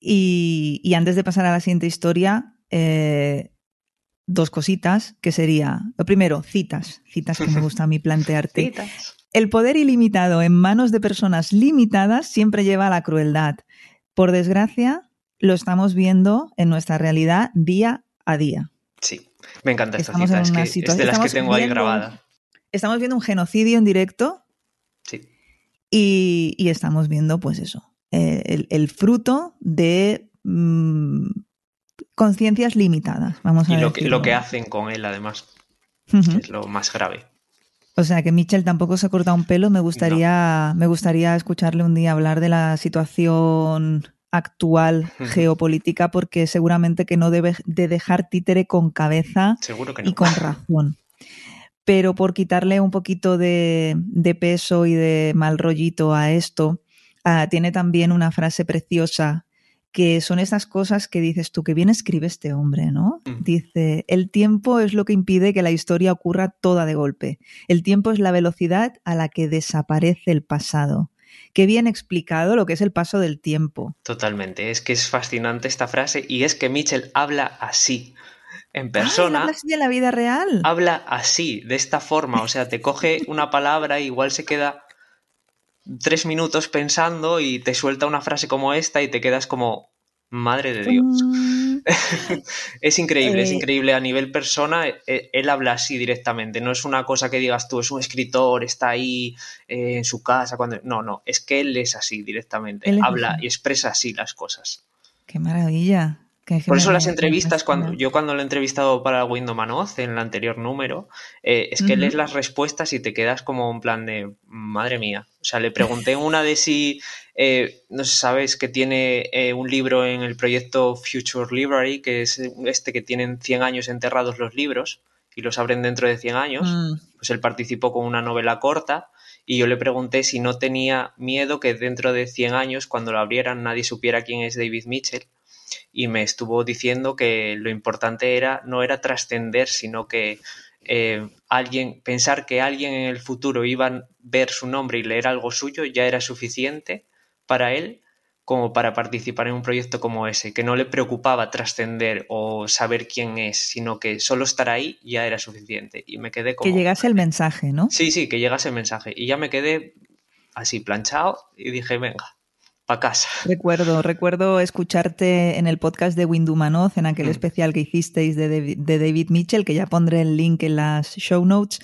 Y, antes de pasar a la siguiente historia, eh, dos cositas, que sería, lo primero, citas, citas que me [LAUGHS] gusta a mí plantearte. El poder ilimitado en manos de personas limitadas siempre lleva a la crueldad. Por desgracia, lo estamos viendo en nuestra realidad día a día. Sí, me encanta esta cita, es, que, de las que tengo ahí grabada estamos viendo un genocidio en directo. Sí. Y, estamos viendo, pues eso, eh, el, fruto de mm, conciencias limitadas, vamos a Y lo que, lo que hacen con él, además, es lo más grave. O sea que Mitchell tampoco se ha cortado un pelo. Me gustaría, me gustaría escucharle un día hablar de la situación actual geopolítica, porque seguramente que no debe de dejar títere con cabeza y con razón pero por quitarle un poquito de, peso y de mal rollito a esto, ah, tiene también una frase preciosa que son esas cosas que dices tú, que bien escribe este hombre, ¿no? Mm. Dice, el tiempo es lo que impide que la historia ocurra toda de golpe. El tiempo es la velocidad a la que desaparece el pasado. Qué bien explicado lo que es el paso del tiempo. Totalmente, es que es fascinante esta frase y es que Mitchell habla así en persona. habla así en la vida real. Habla así, de esta forma. O sea, te coge una palabra y igual se queda tres minutos pensando y te suelta una frase como esta y te quedas como, madre de Dios. Mm. [LAUGHS] es increíble, es eh. increíble. A nivel persona, eh, él, habla así directamente. No es una cosa que digas tú, es un escritor, está ahí eh, en su casa. cuando No, no, es que él es así directamente. habla y expresa así las cosas. Qué maravilla. Por eso las entrevistas, cuando yo cuando lo he entrevistado para Windows Manoz en el anterior número, eh, es que lees las respuestas y te quedas como un plan de, madre mía. O sea, le pregunté una de si, eh, no sé, sabes que tiene eh, un libro en el proyecto Future Library, que es este que tienen 100 años enterrados los libros y los abren dentro de 100 años. Mm. Pues él participó con una novela corta y yo le pregunté si no tenía miedo que dentro de 100 años, cuando lo abrieran, nadie supiera quién es David Mitchell y me estuvo diciendo que lo importante era no era trascender, sino que eh, alguien, pensar que alguien en el futuro iba a ver su nombre y leer algo suyo ya era suficiente para él como para participar en un proyecto como ese, que no le preocupaba trascender o saber quién es, sino que solo estar ahí ya era suficiente. Y me quedé como... Que llegase el mensaje, ¿no? Sí, sí, que llegase el mensaje. Y ya me quedé así planchado y dije, venga, casa. Recuerdo, recuerdo escucharte en el podcast de Windumanoz, en aquel mm. especial que hicisteis de David, Mitchell, que ya pondré el link en las show notes.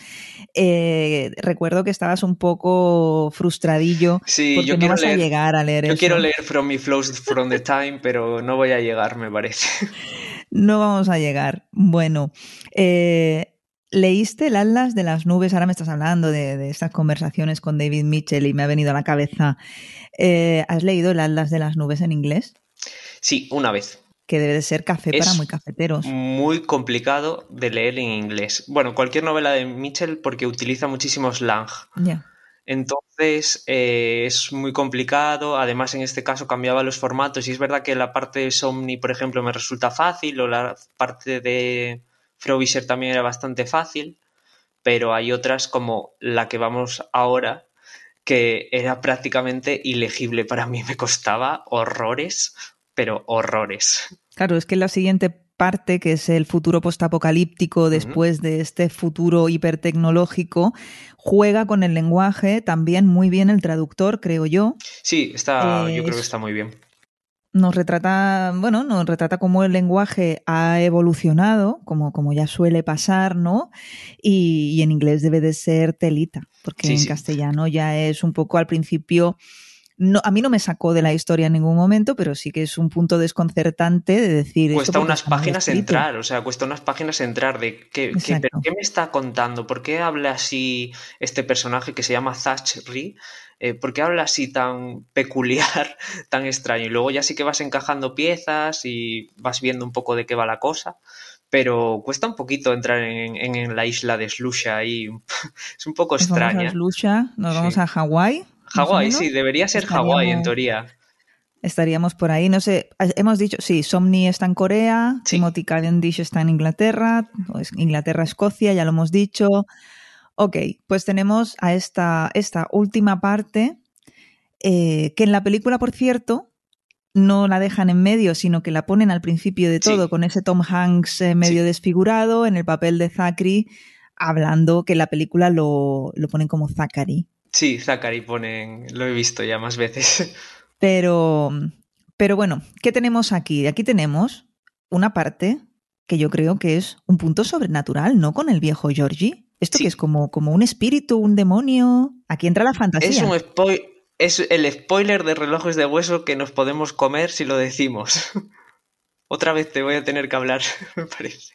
Eh, recuerdo que estabas un poco frustradillo sí, porque yo no vas a llegar a leer Yo quiero leer From Me Flows From the Time, pero no voy a llegar, me parece. No vamos a llegar. Bueno, eh, ¿Leíste el Atlas de las nubes? Ahora me estás hablando de, estas conversaciones con David Mitchell y me ha venido a la cabeza. Eh, ¿Has leído el Atlas de las nubes en inglés? Sí, una vez. Que debe de ser café para muy cafeteros. Muy complicado de leer en inglés. Bueno, cualquier novela de Mitchell porque utiliza muchísimo slang. Ya. Entonces eh, es muy complicado. Además, en este caso cambiaba los formatos. Y es verdad que la parte de Somni, por ejemplo, me resulta fácil. O la parte de Frobisher también era bastante fácil, pero hay otras como la que vamos ahora, que era prácticamente ilegible para mí. Me costaba horrores, pero horrores. Claro, es que la siguiente parte, que es el futuro postapocalíptico después de este futuro hipertecnológico, juega con el lenguaje también muy bien el traductor, creo yo. Sí, está, yo creo que está muy bien nos retrata, bueno, nos retrata cómo el lenguaje ha evolucionado, como, como ya suele pasar, ¿no? Y, en inglés debe de ser telita, porque en castellano ya es un poco al principio. No, a mí no me sacó de la historia en ningún momento, pero sí que es un punto desconcertante de decir. Cuesta unas páginas entrar, o sea, cuesta unas páginas entrar de qué, qué, qué, me está contando, por qué habla así este personaje que se llama Zachary eh, ¿por qué habla así tan [LAUGHS] peculiar, tan extraño? Y luego ya sí que vas encajando piezas y vas viendo un poco de qué va la cosa, pero cuesta un poquito entrar en, la isla de Slusha y [LAUGHS] es un poco extraña. Nos vamos a nos vamos a Hawái. Hawái, sí, debería ser Hawái en teoría. Estaríamos por ahí, no sé, hemos dicho, sí, Somni está en Corea, Timothy Cavendish está en Inglaterra, Inglaterra, Escocia, ya lo hemos dicho. Ok, pues tenemos a esta, esta última parte, eh, que en la película, por cierto, no la dejan en medio, sino que la ponen al principio de todo, con ese Tom Hanks eh, medio desfigurado en el papel de Zachary, hablando que la película lo, lo ponen como Zachary. Sí, Zachary ponen, lo he visto ya más veces. [LAUGHS] Pero, pero bueno, ¿qué tenemos aquí? Aquí tenemos una parte que yo creo que es un punto sobrenatural, ¿no? Con el viejo Georgie. ¿Esto que es como, como un espíritu, un demonio? Aquí entra la fantasía. Es un es el spoiler de relojes de hueso que nos podemos comer si lo decimos. [LAUGHS] Otra vez te voy a tener que hablar, [LAUGHS] me parece.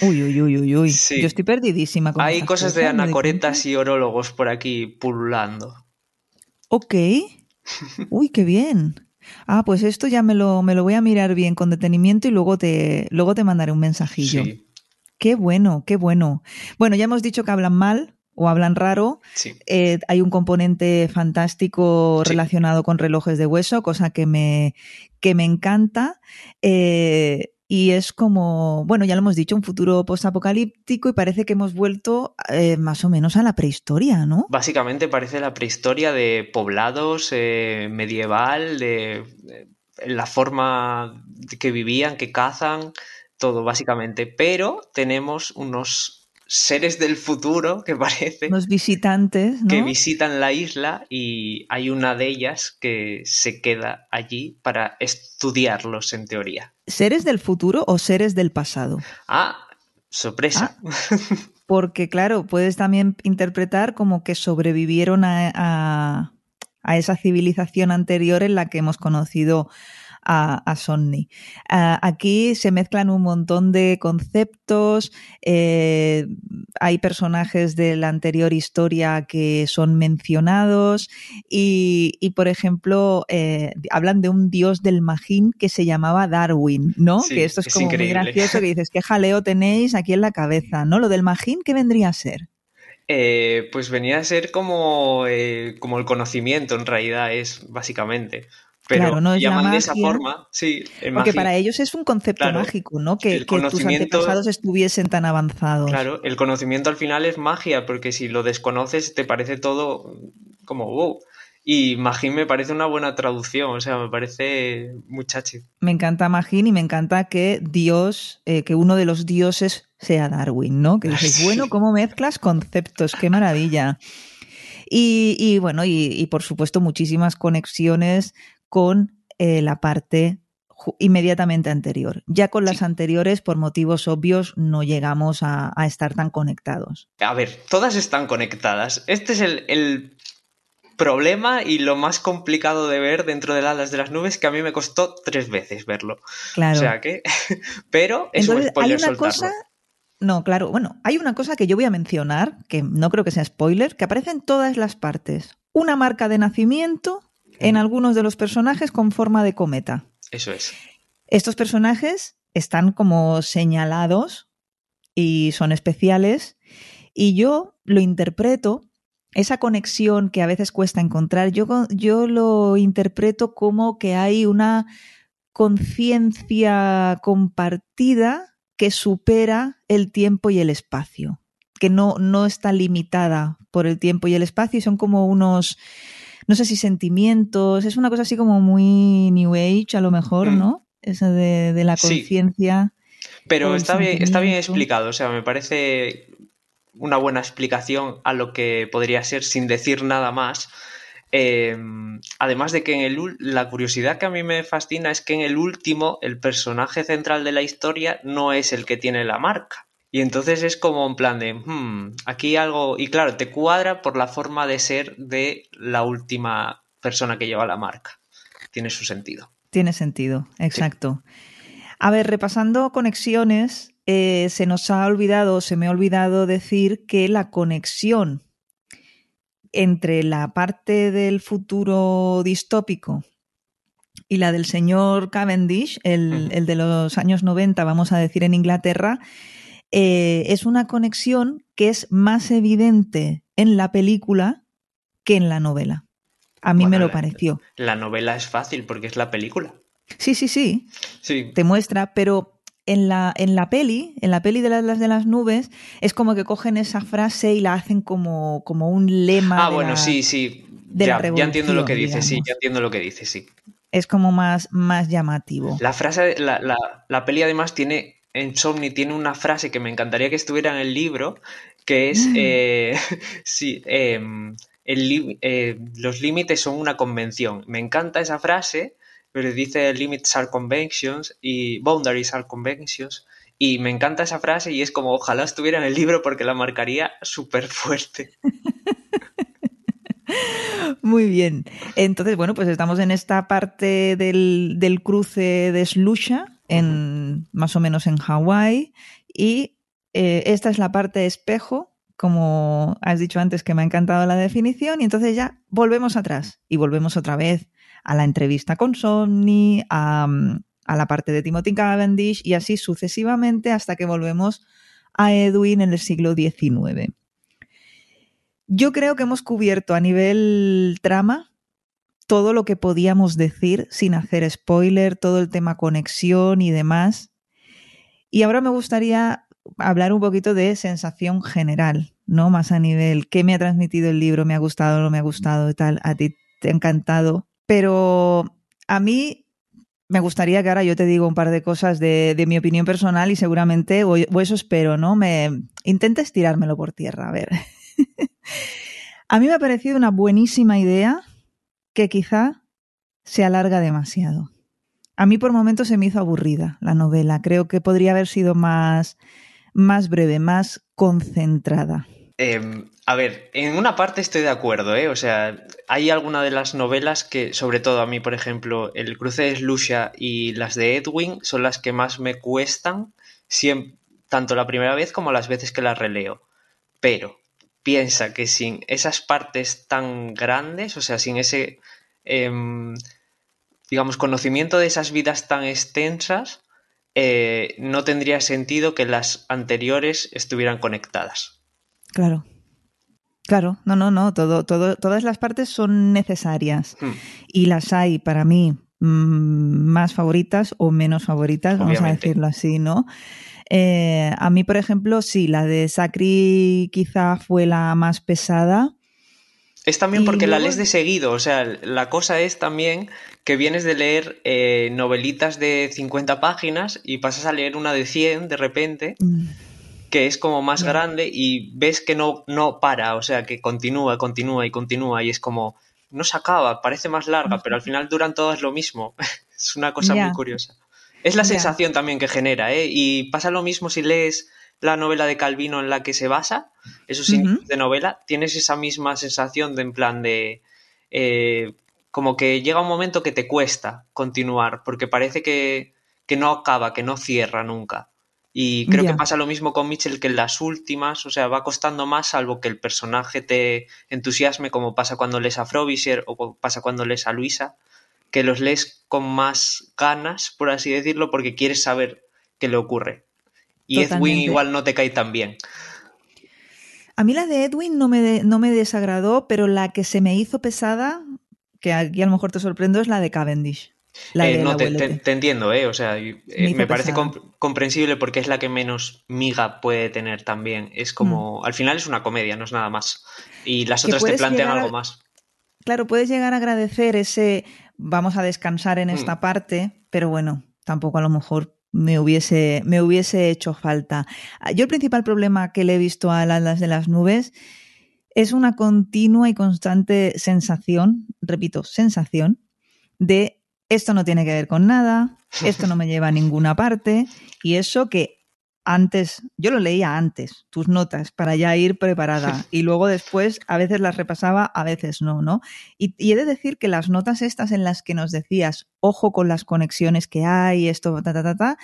Uy, uy, uy, uy, uy. Yo estoy perdidísima. Con Hay cosas de anacoretas y orólogos por aquí pululando. Ok. [LAUGHS] Uy, qué bien. Ah, pues esto ya me lo, me lo voy a mirar bien con detenimiento y luego te, luego te mandaré un mensajillo. Sí. Qué bueno, qué bueno. Bueno, ya hemos dicho que hablan mal o hablan raro. Eh, hay un componente fantástico relacionado con relojes de hueso, cosa que me, que me encanta. Eh, y es como, bueno, ya lo hemos dicho, un futuro postapocalíptico y parece que hemos vuelto eh, más o menos a la prehistoria, ¿no? Básicamente parece la prehistoria de poblados medieval, de, la forma que vivían, que cazan todo, básicamente. Pero tenemos unos seres del futuro que [LAUGHS] parece. Los visitantes. Que visitan la isla y hay una de ellas que se queda allí para estudiarlos en teoría. ¿Seres del futuro o seres del pasado? Ah, sorpresa. Ah, porque, claro, puedes también interpretar como que sobrevivieron a, a esa civilización anterior en la que hemos conocido a, a Sony. aquí se mezclan un montón de conceptos, eh, hay personajes de la anterior historia que son mencionados y, por ejemplo, eh, hablan de un dios del Magín que se llamaba Darwin, ¿no? que esto es, como muy gracioso, que dices, [LAUGHS] ¿qué jaleo tenéis aquí en la cabeza? ¿No? Lo del Magín, ¿qué vendría a ser? Eh, pues venía a ser como, como el conocimiento, en realidad es básicamente. Pero claro, no es llaman de esa forma, sí. Porque para ellos es un concepto mágico, ¿no? Que, tus antepasados estuviesen tan avanzados. Claro, el conocimiento al final es magia, porque si lo desconoces te parece todo como wow. Y Magín me parece una buena traducción, o sea, me parece muchacho. Me encanta Magín y me encanta que Dios, eh, que uno de los dioses sea Darwin, ¿no? Que dices, bueno, ¿cómo mezclas conceptos? ¡Qué maravilla! Y, bueno, y, por supuesto muchísimas conexiones con eh, la parte inmediatamente anterior. Ya con las anteriores, por motivos obvios, no llegamos a, estar tan conectados. A ver, todas están conectadas. Este es el, problema y lo más complicado de ver dentro del alas de las nubes que a mí me costó tres veces verlo. Claro. O sea que, [LAUGHS] pero es un spoiler hay una cosa no, claro. Bueno, hay una cosa que yo voy a mencionar, que no creo que sea spoiler, que aparece en todas las partes. Una marca de nacimiento en algunos de los personajes con forma de cometa. Eso es. Estos personajes están como señalados y son especiales y yo lo interpreto, esa conexión que a veces cuesta encontrar, yo, yo lo interpreto como que hay una conciencia compartida que supera el tiempo y el espacio que no, no está limitada por el tiempo y el espacio y son como unos, no sé si sentimientos, es una cosa así como muy New Age a lo mejor, mm. ¿no? Esa de, de la conciencia. Pero está bien, está bien explicado, o sea, me parece una buena explicación a lo que podría ser sin decir nada más. Eh, además de que en el, la curiosidad que a mí me fascina es que en el último el personaje central de la historia no es el que tiene la marca. Y entonces es como en plan de, hmm, aquí algo, y claro, te cuadra por la forma de ser de la última persona que lleva la marca. Tiene su sentido. Tiene sentido, exacto. A ver, repasando conexiones, eh, se nos ha olvidado, se me ha olvidado decir que la conexión entre la parte del futuro distópico y la del señor Cavendish, el, el de los años 90, vamos a decir, en Inglaterra, eh, es una conexión que es más evidente en la película que en la novela. A mí me lo pareció. La novela es fácil porque es la película. Sí, sí, sí. Sí. Te muestra, pero en la, en la peli, en la peli de las de las nubes, es como que cogen esa frase y la hacen como, como un lema. Ah, bueno, sí, sí. Ya, ya, entiendo lo que dices, sí, ya entiendo lo que dices, sí. Es como más, más llamativo. La frase, la, la, la peli además tiene en Somni tiene una frase que me encantaría que estuviera en el libro, que es, mm. eh, [LAUGHS] sí, em, eh, los límites son una convención. Me encanta esa frase, pero dice limits are conventions y boundaries are conventions. Y me encanta esa frase y es como ojalá estuviera en el libro porque la marcaría súper fuerte. [LAUGHS] Muy bien. Entonces, bueno, pues estamos en esta parte del, del cruce de Slusha, en, más o menos en Hawái. Y eh, esta es la parte espejo, como has dicho antes que me ha encantado la definición, y entonces ya volvemos atrás y volvemos otra vez a la entrevista con Somni, a, a la parte de Timothy Cavendish y así sucesivamente hasta que volvemos a Edwin en el siglo XIX. Yo creo que hemos cubierto a nivel trama todo lo que podíamos decir sin hacer spoiler, todo el tema conexión y demás. Y ahora me gustaría hablar un poquito de sensación general, ¿no? Más a nivel, ¿qué me ha transmitido el libro? ¿Me ha gustado? ¿No me ha gustado? Tal, a ti te ha encantado. Pero a mí me gustaría que ahora yo te diga un par de cosas de, mi opinión personal y seguramente, o, o, eso espero, ¿no? Me intentes tirármelo por tierra, a ver. [LAUGHS] a mí me ha parecido una buenísima idea que quizá se alarga demasiado. A mí por momentos se me hizo aburrida la novela. Creo que podría haber sido más, más breve, más concentrada. Em, a ver, en una parte estoy de acuerdo, ¿eh? O sea, hay alguna de las novelas que, sobre todo a mí, por ejemplo, El cruce de Lucia y las de Edwin son las que más me cuestan, tanto la primera vez como las veces que las releo. Pero piensa que sin esas partes tan grandes, o sea, sin ese, em, digamos, conocimiento de esas vidas tan extensas, eh, no tendría sentido que las anteriores estuvieran conectadas. Claro. Claro, no, no, no, todo, todo, todas las partes son necesarias hmm. y las hay para mí mm, más favoritas o menos favoritas, vamos a decirlo así, ¿no? Eh, a mí, por ejemplo, sí, la de Sacri quizá fue la más pesada. Es también porque la lees de seguido, o sea, la cosa es también que vienes de leer eh, novelitas de 50 páginas y pasas a leer una de 100 de repente, mm. que es como más grande y ves que no, no para, o sea, que continúa, continúa y continúa y es como, no se acaba, parece más larga, pero al final duran todas lo mismo. [LAUGHS] es una cosa muy curiosa. Es la sensación también que genera, ¿eh? Y pasa lo mismo si lees la novela de Calvino en la que se basa, eso sí, de novela, tienes esa misma sensación de en plan de... Eh, como que llega un momento que te cuesta continuar, porque parece que, que no acaba, que no cierra nunca. Y creo que pasa lo mismo con Mitchell que en las últimas, o sea, va costando más salvo que el personaje te entusiasme, como pasa cuando lees a Frobisher o pasa cuando lees a Luisa, que los lees con más ganas, por así decirlo, porque quieres saber qué le ocurre. Y Edwin igual no te cae tan bien. A mí la de Edwin no me, no me desagradó, pero la que se me hizo pesada, que aquí a lo mejor te sorprendo, es la de Cavendish. Eh, no, te, entiendo, ¿eh? O sea, eh, me, parece comprensible porque es la que menos miga puede tener también. Es como, mm. al final es una comedia, no es nada más. Y las otras te plantean algo más. Claro, puedes llegar a agradecer ese vamos a descansar en esta mm. parte, pero bueno, tampoco a lo mejor me hubiese, me hubiese hecho falta. Yo el principal problema que le he visto a las de las nubes es una continua y constante sensación, repito, sensación, de esto no tiene que ver con nada, esto no me lleva a ninguna parte, y eso que antes, yo lo leía antes, tus notas, para ya ir preparada, y luego después a veces las repasaba, a veces no, ¿no? Y, he de decir que las notas estas en las que nos decías, ojo con las conexiones que hay, esto, ta, ta, ta, ta,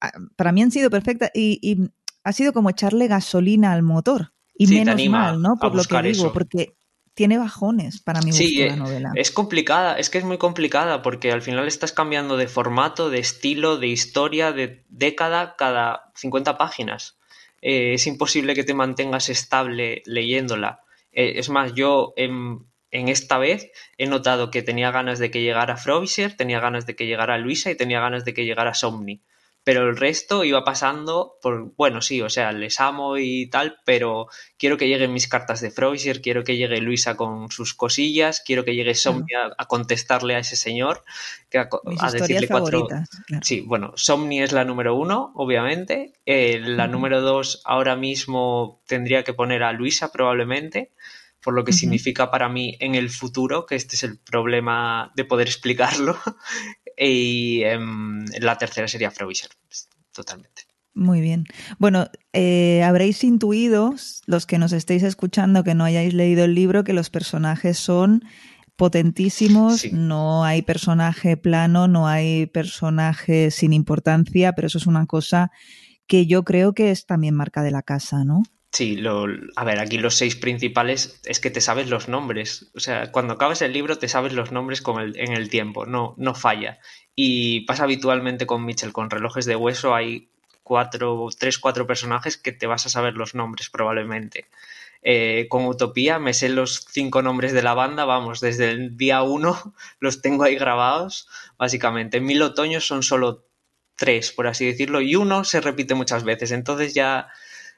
ah, para mí han sido perfectas y, ha sido como echarle gasolina al motor. Y menos mal, ¿no? Por lo que digo, porque tiene bajones para mi gusto la eh, novela. Es complicada, es que es muy complicada porque al final estás cambiando de formato, de estilo, de historia, de década cada 50 páginas. Eh, es imposible que te mantengas estable leyéndola. Eh, es más, yo en, en, esta vez he notado que tenía ganas de que llegara Frobisher, tenía ganas de que llegara Luisa y tenía ganas de que llegara Somni pero el resto iba pasando por, bueno, sí, o sea, les amo y tal, pero quiero que lleguen mis cartas de Freuser, quiero que llegue Luisa con sus cosillas, quiero que llegue Somnia a, contestarle a ese señor, que a, decirle cuatro... Sí, bueno, Somni es la número uno, obviamente, eh, la número dos ahora mismo tendría que poner a Luisa probablemente, por lo que significa para mí en el futuro, que este es el problema de poder explicarlo, y em, la tercera sería Frobisher, totalmente. Muy bien. Bueno, eh, habréis intuido, los que nos estéis escuchando, que no hayáis leído el libro, que los personajes son potentísimos, no hay personaje plano, no hay personaje sin importancia, pero eso es una cosa que yo creo que es también marca de la casa, ¿no? Sí, lo, a ver, aquí los seis principales es que te sabes los nombres. O sea, cuando acabas el libro te sabes los nombres con el, en el tiempo, no, no falla. Y pasa habitualmente con Mitchell, con relojes de hueso hay cuatro, tres, cuatro personajes que te vas a saber los nombres probablemente. Eh, con Utopía me sé los cinco nombres de la banda, vamos, desde el día uno [LAUGHS] los tengo ahí grabados, básicamente. En Mil Otoños son solo tres, por así decirlo, y uno se repite muchas veces, entonces ya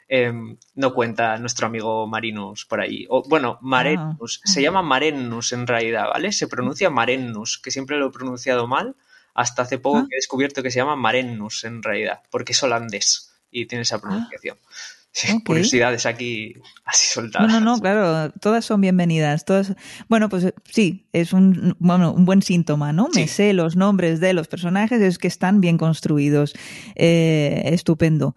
Em, no cuenta nuestro amigo Marinus por ahí. O, bueno, Marenus, ah. se llama Marenus en realidad, ¿vale? Se pronuncia Marenus, que siempre lo he pronunciado mal, hasta hace poco ah. que he descubierto que se llama Marenus en realidad, porque es holandés y tiene esa pronunciación. [LAUGHS] Sí, curiosidades aquí así soltadas. No, no, no, claro, todas son bienvenidas. Todas... Bueno, pues sí, es un, bueno, un buen síntoma, ¿no? Me sé los nombres de los personajes, es que están bien construidos. Eh, estupendo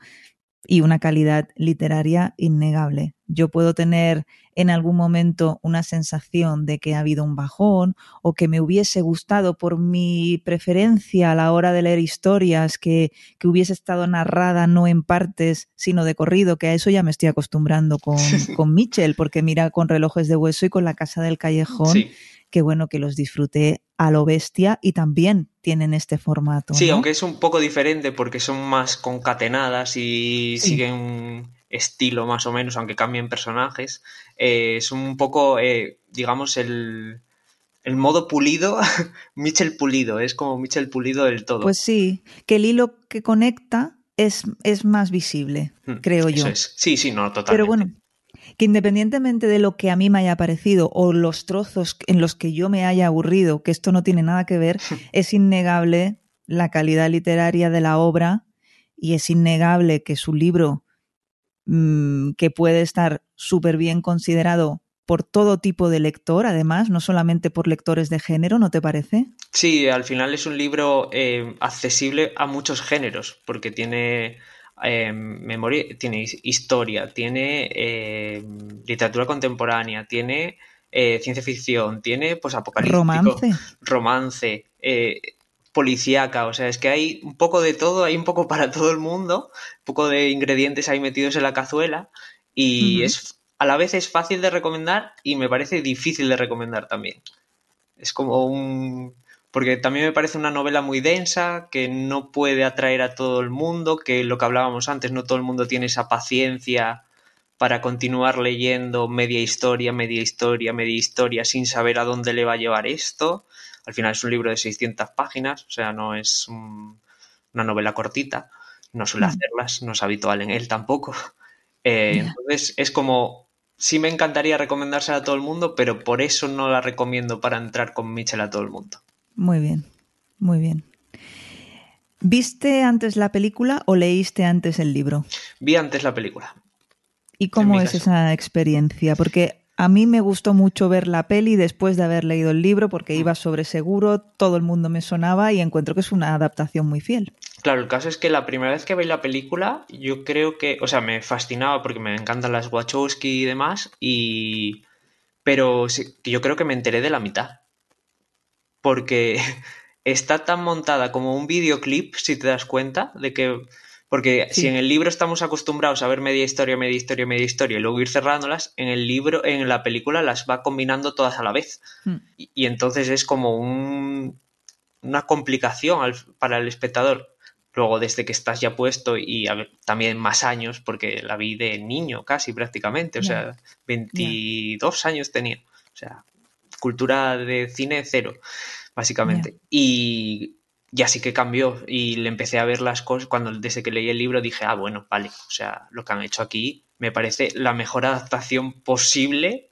y una calidad literaria innegable. Yo puedo tener en algún momento una sensación de que ha habido un bajón o que me hubiese gustado por mi preferencia a la hora de leer historias que, que hubiese estado narrada no en partes sino de corrido, que a eso ya me estoy acostumbrando con, [LAUGHS] con Mitchell, porque mira con relojes de hueso y con la casa del callejón que bueno, que los disfruté a lo bestia y también tienen este formato. Sí, aunque es un poco diferente porque son más concatenadas y siguen un estilo más o menos, aunque cambien personajes. Eh, es un poco, eh, digamos, el, el modo pulido, [LAUGHS] Mitchell pulido, es como Mitchell pulido del todo. Pues sí, que el hilo que conecta es, es más visible, hmm, creo yo. Sí, sí, no, totalmente. Pero bueno, que independientemente de lo que a mí me haya parecido o los trozos en los que yo me haya aburrido, que esto no tiene nada que ver, [LAUGHS] es innegable la calidad literaria de la obra y es innegable que su libro, mm, que puede estar súper bien considerado por todo tipo de lector, además, no solamente por lectores de género, ¿no te parece? Sí, al final es un libro eh, accesible a muchos géneros, porque tiene eh, memoria, tiene historia, tiene eh, literatura contemporánea, tiene eh, ciencia ficción, tiene pues apocalíptico, romance, romance policíaca, o sea, es que hay un poco de todo, hay un poco para todo el mundo, un poco de ingredientes ahí metidos en la cazuela y es a la vez es fácil de recomendar y me parece difícil de recomendar también. Es como un porque también me parece una novela muy densa, que no puede atraer a todo el mundo, que lo que hablábamos antes, no todo el mundo tiene esa paciencia para continuar leyendo media historia, media historia, media historia, sin saber a dónde le va a llevar esto. al final es un libro de 600 páginas, o sea, no es una novela cortita, no suele hacerlas, no es habitual en él tampoco. [LAUGHS] Eh, entonces es como, sí me encantaría recomendársela a todo el mundo, pero por eso no la recomiendo para entrar con Mitchell a todo el mundo. Muy bien, muy bien. ¿Viste antes la película o leíste antes el libro? Vi antes la película. ¿Y cómo es esa experiencia? Porque a mí me gustó mucho ver la peli después de haber leído el libro porque iba sobre seguro, todo el mundo me sonaba y encuentro que es una adaptación muy fiel. Claro, el caso es que la primera vez que vi la película, yo creo que, o sea, me fascinaba porque me encantan las Wachowski y demás, y... pero yo creo que me enteré de la mitad. Porque [LAUGHS] está tan montada como un videoclip, si te das cuenta, de que porque si en el libro estamos acostumbrados a ver media historia, media historia, media historia y luego ir cerrándolas, en el libro, en la película las va combinando todas a la vez. Hmm. Y, entonces es como un, una complicación para el espectador. Luego, desde que estás ya puesto y también más años, porque la vi de niño casi prácticamente, o sea, 22 años tenía. O sea, cultura de cine cero, básicamente. Y ya sí que cambió. Y le empecé a ver las cosas cuando desde que leí el libro dije, ah, bueno, vale, o sea, lo que han hecho aquí me parece la mejor adaptación posible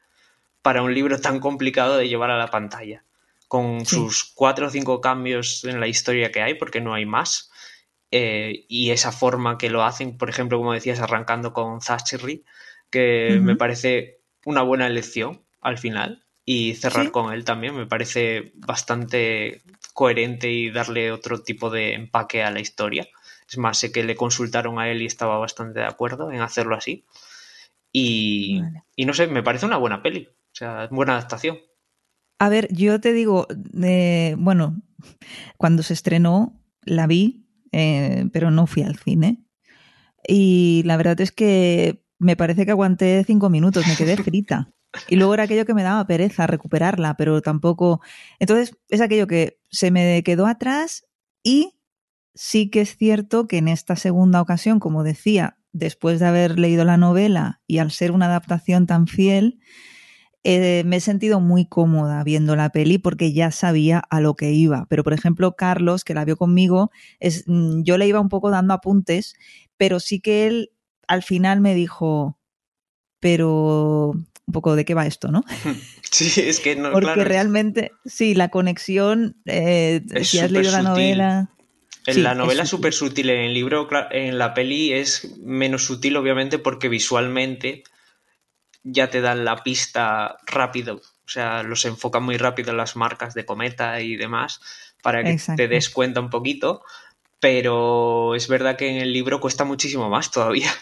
para un libro tan complicado de llevar a la pantalla, con sus cuatro o cinco cambios en la historia que hay, porque no hay más, eh, y esa forma que lo hacen, por ejemplo, como decías, arrancando con Zacherry, que me parece una buena elección al final, y cerrar con él también me parece bastante coherente y darle otro tipo de empaque a la historia. Es más, sé que le consultaron a él y estaba bastante de acuerdo en hacerlo así. Y, no sé, me parece una buena peli. O sea, buena adaptación. A ver, yo te digo, eh, bueno, [LAUGHS] cuando se estrenó la vi, eh, pero no fui al cine. Y la verdad es que me parece que aguanté cinco minutos, me quedé [LAUGHS] frita. Y luego era aquello que me daba pereza recuperarla, pero tampoco. Entonces, es aquello que se me quedó atrás y sí que es cierto que en esta segunda ocasión, como decía, después de haber leído la novela y al ser una adaptación tan fiel, eh, me he sentido muy cómoda viendo la peli porque ya sabía a lo que iba. Pero, por ejemplo, Carlos, que la vio conmigo, es, mm, yo le iba un poco dando apuntes, pero sí que él al final me dijo, pero un poco de qué va esto, ¿no? [LAUGHS] Sí, es que no. Porque realmente, sí, la conexión, eh, si has leído la novela. En la novela es súper sutil, en el libro, en la peli es menos sutil, obviamente, porque visualmente ya te dan la pista rápido. O sea, los enfocan muy rápido las marcas de cometa y demás para que te des cuenta un poquito pero es verdad que en el libro cuesta muchísimo más todavía. [LAUGHS]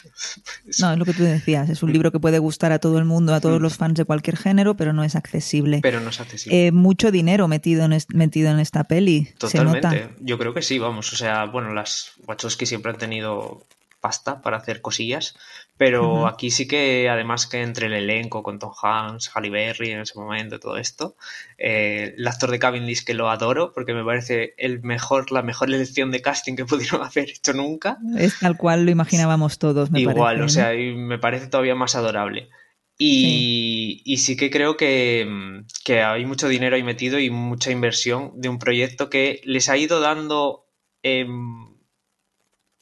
No, es lo que tú decías, es un libro que puede gustar a todo el mundo, a todos mm. los fans de cualquier género, pero no es accesible. Pero no es accesible. Eh, mucho dinero metido en, metido en esta peli. Totalmente, yo creo que sí, vamos, o sea, bueno, las Wachowski siempre han tenido pasta para hacer cosillas, pero aquí sí que, además que entre el elenco con Tom Hanks, Halle Berry en ese momento, todo esto, eh, el actor de Cavendish que lo adoro porque me parece el mejor, la mejor elección de casting que [LAUGHS] pudieron haber hecho nunca. Es tal cual lo imaginábamos todos, me Igual, o sea, y me parece todavía más adorable. Y sí, y sí que creo que, que, hay mucho dinero ahí metido y mucha inversión de un proyecto que les ha ido dando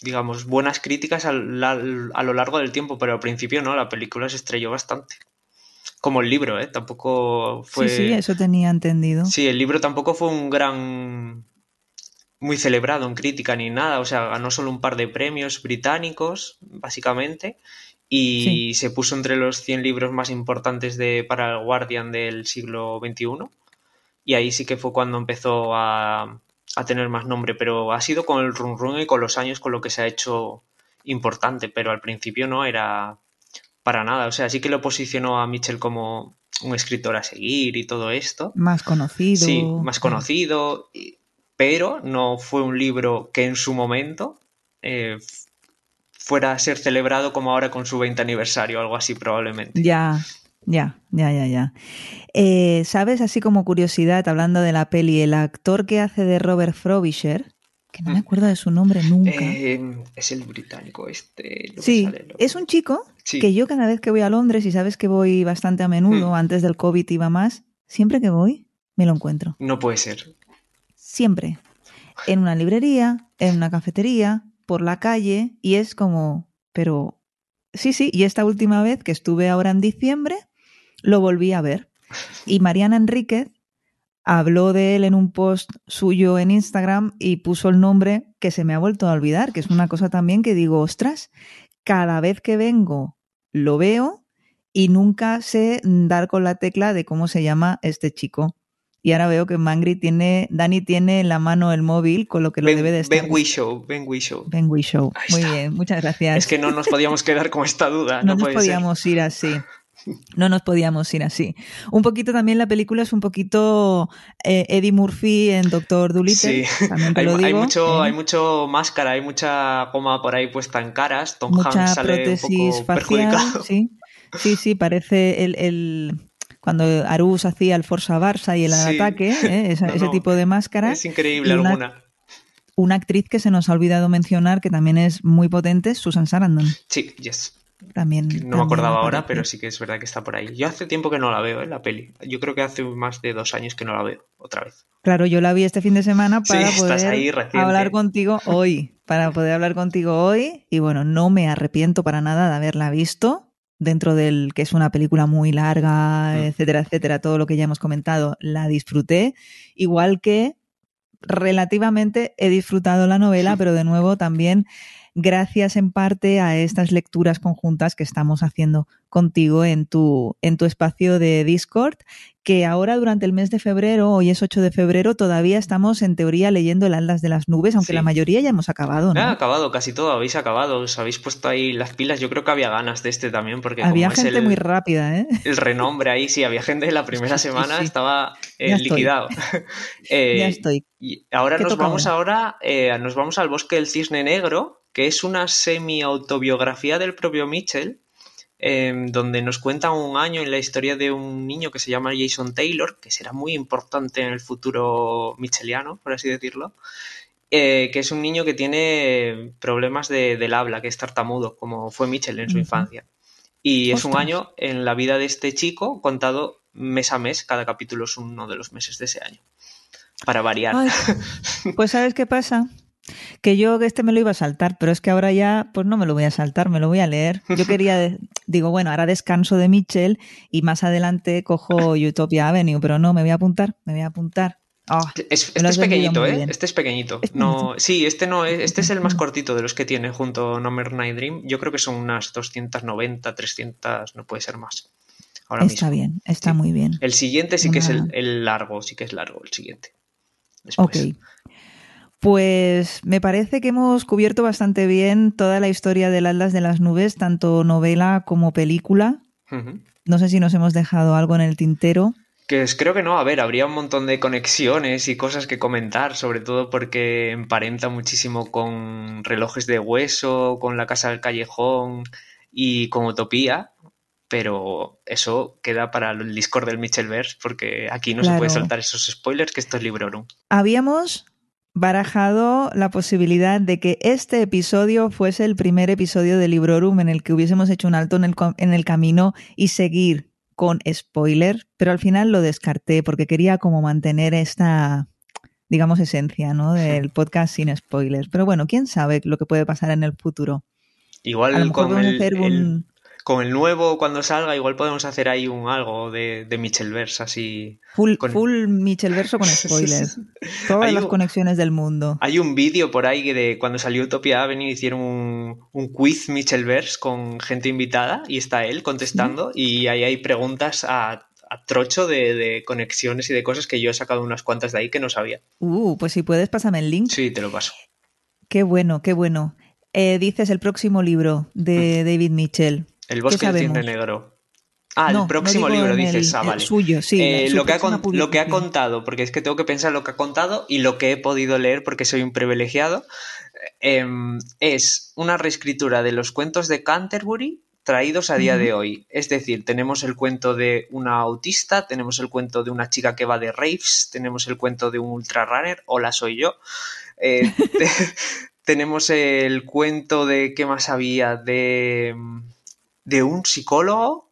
digamos, buenas críticas a, lo largo del tiempo, pero al principio no, la película se estrelló bastante. Como el libro, ¿eh? Tampoco fue... Sí, sí, eso tenía entendido. Sí, el libro tampoco fue un gran... muy celebrado en crítica ni nada, o sea, ganó solo un par de premios británicos, básicamente, y se puso entre los 100 libros más importantes de, para el Guardian del siglo XXI. Y ahí sí que fue cuando empezó a, a tener más nombre, pero ha sido con el run run y con los años con lo que se ha hecho importante, pero al principio no era para nada. O sea, sí que lo posicionó a Mitchell como un escritor a seguir y todo esto. Más conocido. Sí, más conocido, pero no fue un libro que en su momento eh, fuera a ser celebrado como ahora con su 20 aniversario, algo así probablemente. Ya, ya, ya, ya, ya. Eh, ¿Sabes, así como curiosidad, hablando de la peli, el actor que hace de Robert Frobisher, que no me mm. acuerdo de su nombre nunca. Eh, es el británico este. Sí, es un chico que yo cada vez que voy a Londres, y sabes que voy bastante a menudo, mm. antes del COVID iba más, siempre que voy, me lo encuentro. No puede ser. siempre. En una librería, en una cafetería, por la calle, y es como, pero sí, sí, y esta última vez que estuve ahora en diciembre, lo volví a ver. Y Mariana Enríquez habló de él en un post suyo en Instagram y puso el nombre que se me ha vuelto a olvidar, que es una cosa también que digo, ostras, cada vez que vengo lo veo y nunca sé dar con la tecla de cómo se llama este chico. Y ahora veo que Mangri tiene, Dani tiene en la mano el móvil, con lo que lo debe de estar. Ben Wishow, Ben Wishow. Ben Wishow. Muy bien, muchas gracias. Es que no nos podíamos quedar con esta duda. no, no nos podíamos ir así. No nos podíamos ir así. Un poquito también la película es un poquito eh, Eddie Murphy en Doctor Dolittle. Sí, también te hay, lo digo, hay mucho, ¿eh? hay mucho máscara, hay mucha goma por ahí puesta en caras. Tom Mucha Hanks sale un poco facial. perjudicado. Sí, sí, sí, parece el, el- cuando Arús hacía el Forza Barça y el Sí. ataque, ¿eh? [LAUGHS] Esa- No, ese no, tipo de máscara. Es increíble una- alguna. Una actriz que se nos ha olvidado mencionar, que también es muy potente, Susan Sarandon. Sí, yes. También. No también me acordaba ahora, pero sí que es verdad que está por ahí. Yo hace tiempo que no la veo, ¿eh? La peli. Yo creo que hace más de dos años que no la veo, otra vez. Claro, yo la vi este fin de semana para poder ahí hablar contigo hoy. Para poder hablar contigo hoy. Y bueno, no me arrepiento para nada de haberla visto. Dentro del que es una película muy larga, Mm. etcétera, etcétera, todo lo que ya hemos comentado, la disfruté. Igual que relativamente he disfrutado la novela, [LAUGHS] pero de nuevo también gracias en parte a estas lecturas conjuntas que estamos haciendo contigo en tu, en tu espacio de Discord, que ahora durante el mes de febrero, hoy es 8 de febrero, todavía estamos en teoría leyendo el Atlas de las Nubes, aunque Sí. la mayoría ya hemos acabado, ¿no? Ha acabado, casi todo, habéis acabado, os habéis puesto ahí las pilas. Yo creo que había ganas de este también, porque Había como es gente el, muy rápida, ¿eh? el renombre ahí, sí, había gente en la primera semana, sí. estaba eh, liquidado. [LAUGHS] [LAUGHS] Eh, ya estoy. Y ahora ¿Qué nos vamos ahora, eh, nos vamos al Bosque del Cisne Negro, que es una semi-autobiografía del propio Mitchell, eh, donde nos cuenta un año en la historia de un niño que se llama Jason Taylor, que será muy importante en el futuro mitchelliano, por así decirlo, eh, que es un niño que tiene problemas de- del habla, que es tartamudo, como fue Mitchell en su infancia. Y es un año en la vida de este chico contado mes a mes, cada capítulo es uno de los meses de ese año. Para variar. Ay, [LAUGHS] pues ¿sabes qué pasa? Que yo que este me lo iba a saltar, pero es que ahora ya, pues no me lo voy a saltar, me lo voy a leer. [LAUGHS] Yo quería, digo, bueno, ahora descanso de Mitchell y más adelante cojo [LAUGHS] Utopia Avenue, pero no, me voy a apuntar, me voy a apuntar. Es- lo este es pequeñito, ¿eh? bien. Este es pequeñito. No, sí, este no es, este es el más [LAUGHS] cortito de los que tiene junto a No More Night Dream. Yo creo que son unas 290, 300, no puede ser más. Ahora está mismo. bien, está Sí. muy bien. El siguiente sí que es el largo, sí que es largo el siguiente. Después. Ok. Pues me parece que hemos cubierto bastante bien toda la historia del Atlas de las Nubes, tanto novela como película. No sé si nos hemos dejado algo en el tintero. Que es- creo que no, a ver, habría un montón de conexiones y cosas que comentar, sobre todo porque emparenta muchísimo con relojes de hueso, con la casa del callejón y con Utopía, pero eso queda para el Discord del Mitchellverse, porque aquí no se puede saltar esos spoilers, que esto es Librorum. Habíamos barajado la posibilidad de que este episodio fuese el primer episodio de Librorum en el que hubiésemos hecho un alto en el, en el camino y seguir con spoiler, pero al final lo descarté porque quería como mantener esta, digamos, esencia ¿no? del podcast sin spoilers. Pero bueno, quién sabe lo que puede pasar en el futuro. Igual A lo mejor con el, hacer el- un... con el nuevo, cuando salga, igual podemos hacer ahí un algo de, de Mitchellverse, así. Full, con- full Mitchell verso con [LAUGHS] spoilers. Todas Hay las un- conexiones del mundo. Hay un vídeo por ahí de cuando salió Utopia Avenue, hicieron un, un quiz Mitchellverse con gente invitada y está él contestando y ahí hay preguntas a, a trocho de, de conexiones y de cosas que yo he sacado unas cuantas de ahí que no sabía. Uh, pues si puedes, pásame el link. Sí, te lo paso. Qué bueno, qué bueno. Eh, dices el próximo libro de David Mitchell. El bosque del cisne negro. Ah, No, el próximo no libro, en el- dices. ah, el vale. suyo, sí, Eh, lo, que ha, lo que ha contado, porque es que tengo que pensar lo que ha contado y lo que he podido leer porque soy un privilegiado, em, es una reescritura de los cuentos de Canterbury traídos a día de hoy. Es decir, tenemos el cuento de una autista, tenemos el cuento de una chica que va de raves, tenemos el cuento de un ultrarunner, hola soy yo. Eh, [LAUGHS] te- tenemos el cuento de, ¿qué más había? De, de un psicólogo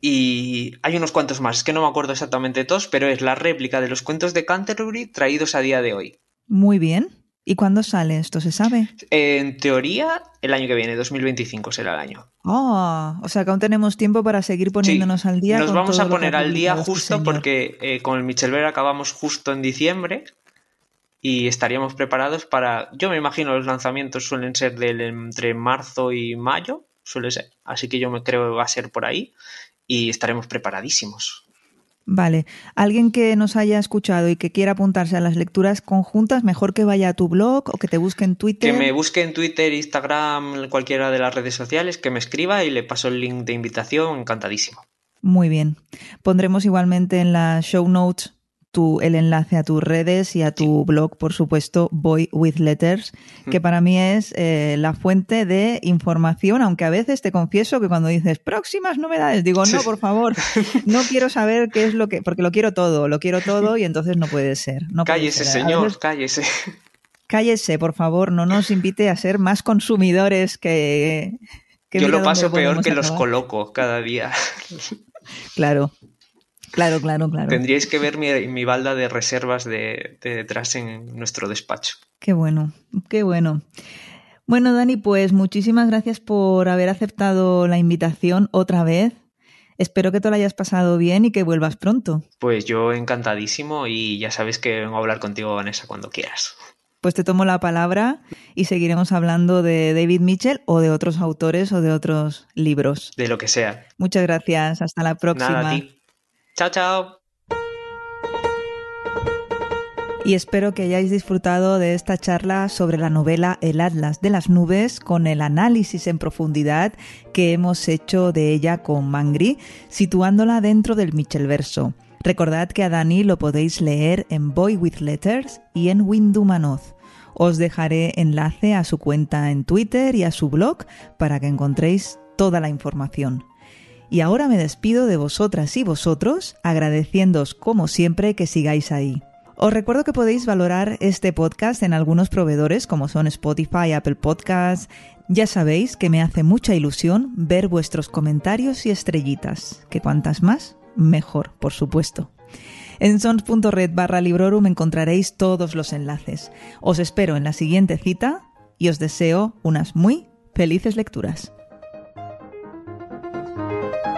y hay unos cuantos más, es que no me acuerdo exactamente todos, pero es la réplica de los cuentos de Canterbury traídos a día de hoy. Muy bien. ¿Y cuándo sale esto? ¿Se sabe? En teoría, el año que viene, 2025 será el año. Oh, o sea que aún tenemos tiempo para seguir poniéndonos al día. Nos vamos a poner al día este justo porque eh, con el Michelver acabamos justo en diciembre y estaríamos preparados para. Yo me imagino los lanzamientos suelen ser del entre marzo y mayo, suele ser. Así que yo me creo que va a ser por ahí y estaremos preparadísimos. Vale. Alguien que nos haya escuchado y que quiera apuntarse a las lecturas conjuntas, mejor que vaya a tu blog o que te busque en Twitter. Que me busque en Twitter, Instagram, cualquiera de las redes sociales, que me escriba y le paso el link de invitación, encantadísimo. Muy bien. Pondremos igualmente en las show notes el enlace a tus redes y a tu blog, por supuesto, Boy with Letters, que para mí es eh, la fuente de información, aunque a veces te confieso que cuando dices próximas novedades, digo, no, por favor, [LAUGHS] no quiero saber qué es lo que, porque lo quiero todo, lo quiero todo y entonces no puede ser. No cállese, señor, cállese. Cállese, por favor, no nos invite a ser más consumidores que... Yo lo paso peor que los coloco cada día. Claro, Claro, claro, claro. Tendríais que ver mi, balda de reservas de, detrás en nuestro despacho. Qué bueno, qué bueno. Bueno, Dani, pues muchísimas gracias por haber aceptado la invitación otra vez. Espero que te lo hayas pasado bien y que vuelvas pronto. Pues yo encantadísimo y ya sabes que vengo a hablar contigo, Vanessa, cuando quieras. Pues te tomo la palabra y seguiremos hablando de David Mitchell o de otros autores o de otros libros. De lo que sea. Muchas gracias. Hasta la próxima. Nada, Chao, chao. Y espero que hayáis disfrutado de esta charla sobre la novela El Atlas de las Nubes con el análisis en profundidad que hemos hecho de ella con Mangri, situándola dentro del Michelverso. Recordad que a Dani lo podéis leer en Boy with Letters y en Windumanoz. Os dejaré enlace a su cuenta en Twitter y a su blog para que encontréis toda la información. Y ahora me despido de vosotras y vosotros, agradeciéndoos como siempre que sigáis ahí. Os recuerdo que podéis valorar este podcast en algunos proveedores como son Spotify, Apple Podcasts. Ya sabéis que me hace mucha ilusión ver vuestros comentarios y estrellitas, que cuantas más, mejor, por supuesto. En sons.red barra librorum encontraréis todos los enlaces. Os espero en la siguiente cita y os deseo unas muy felices lecturas.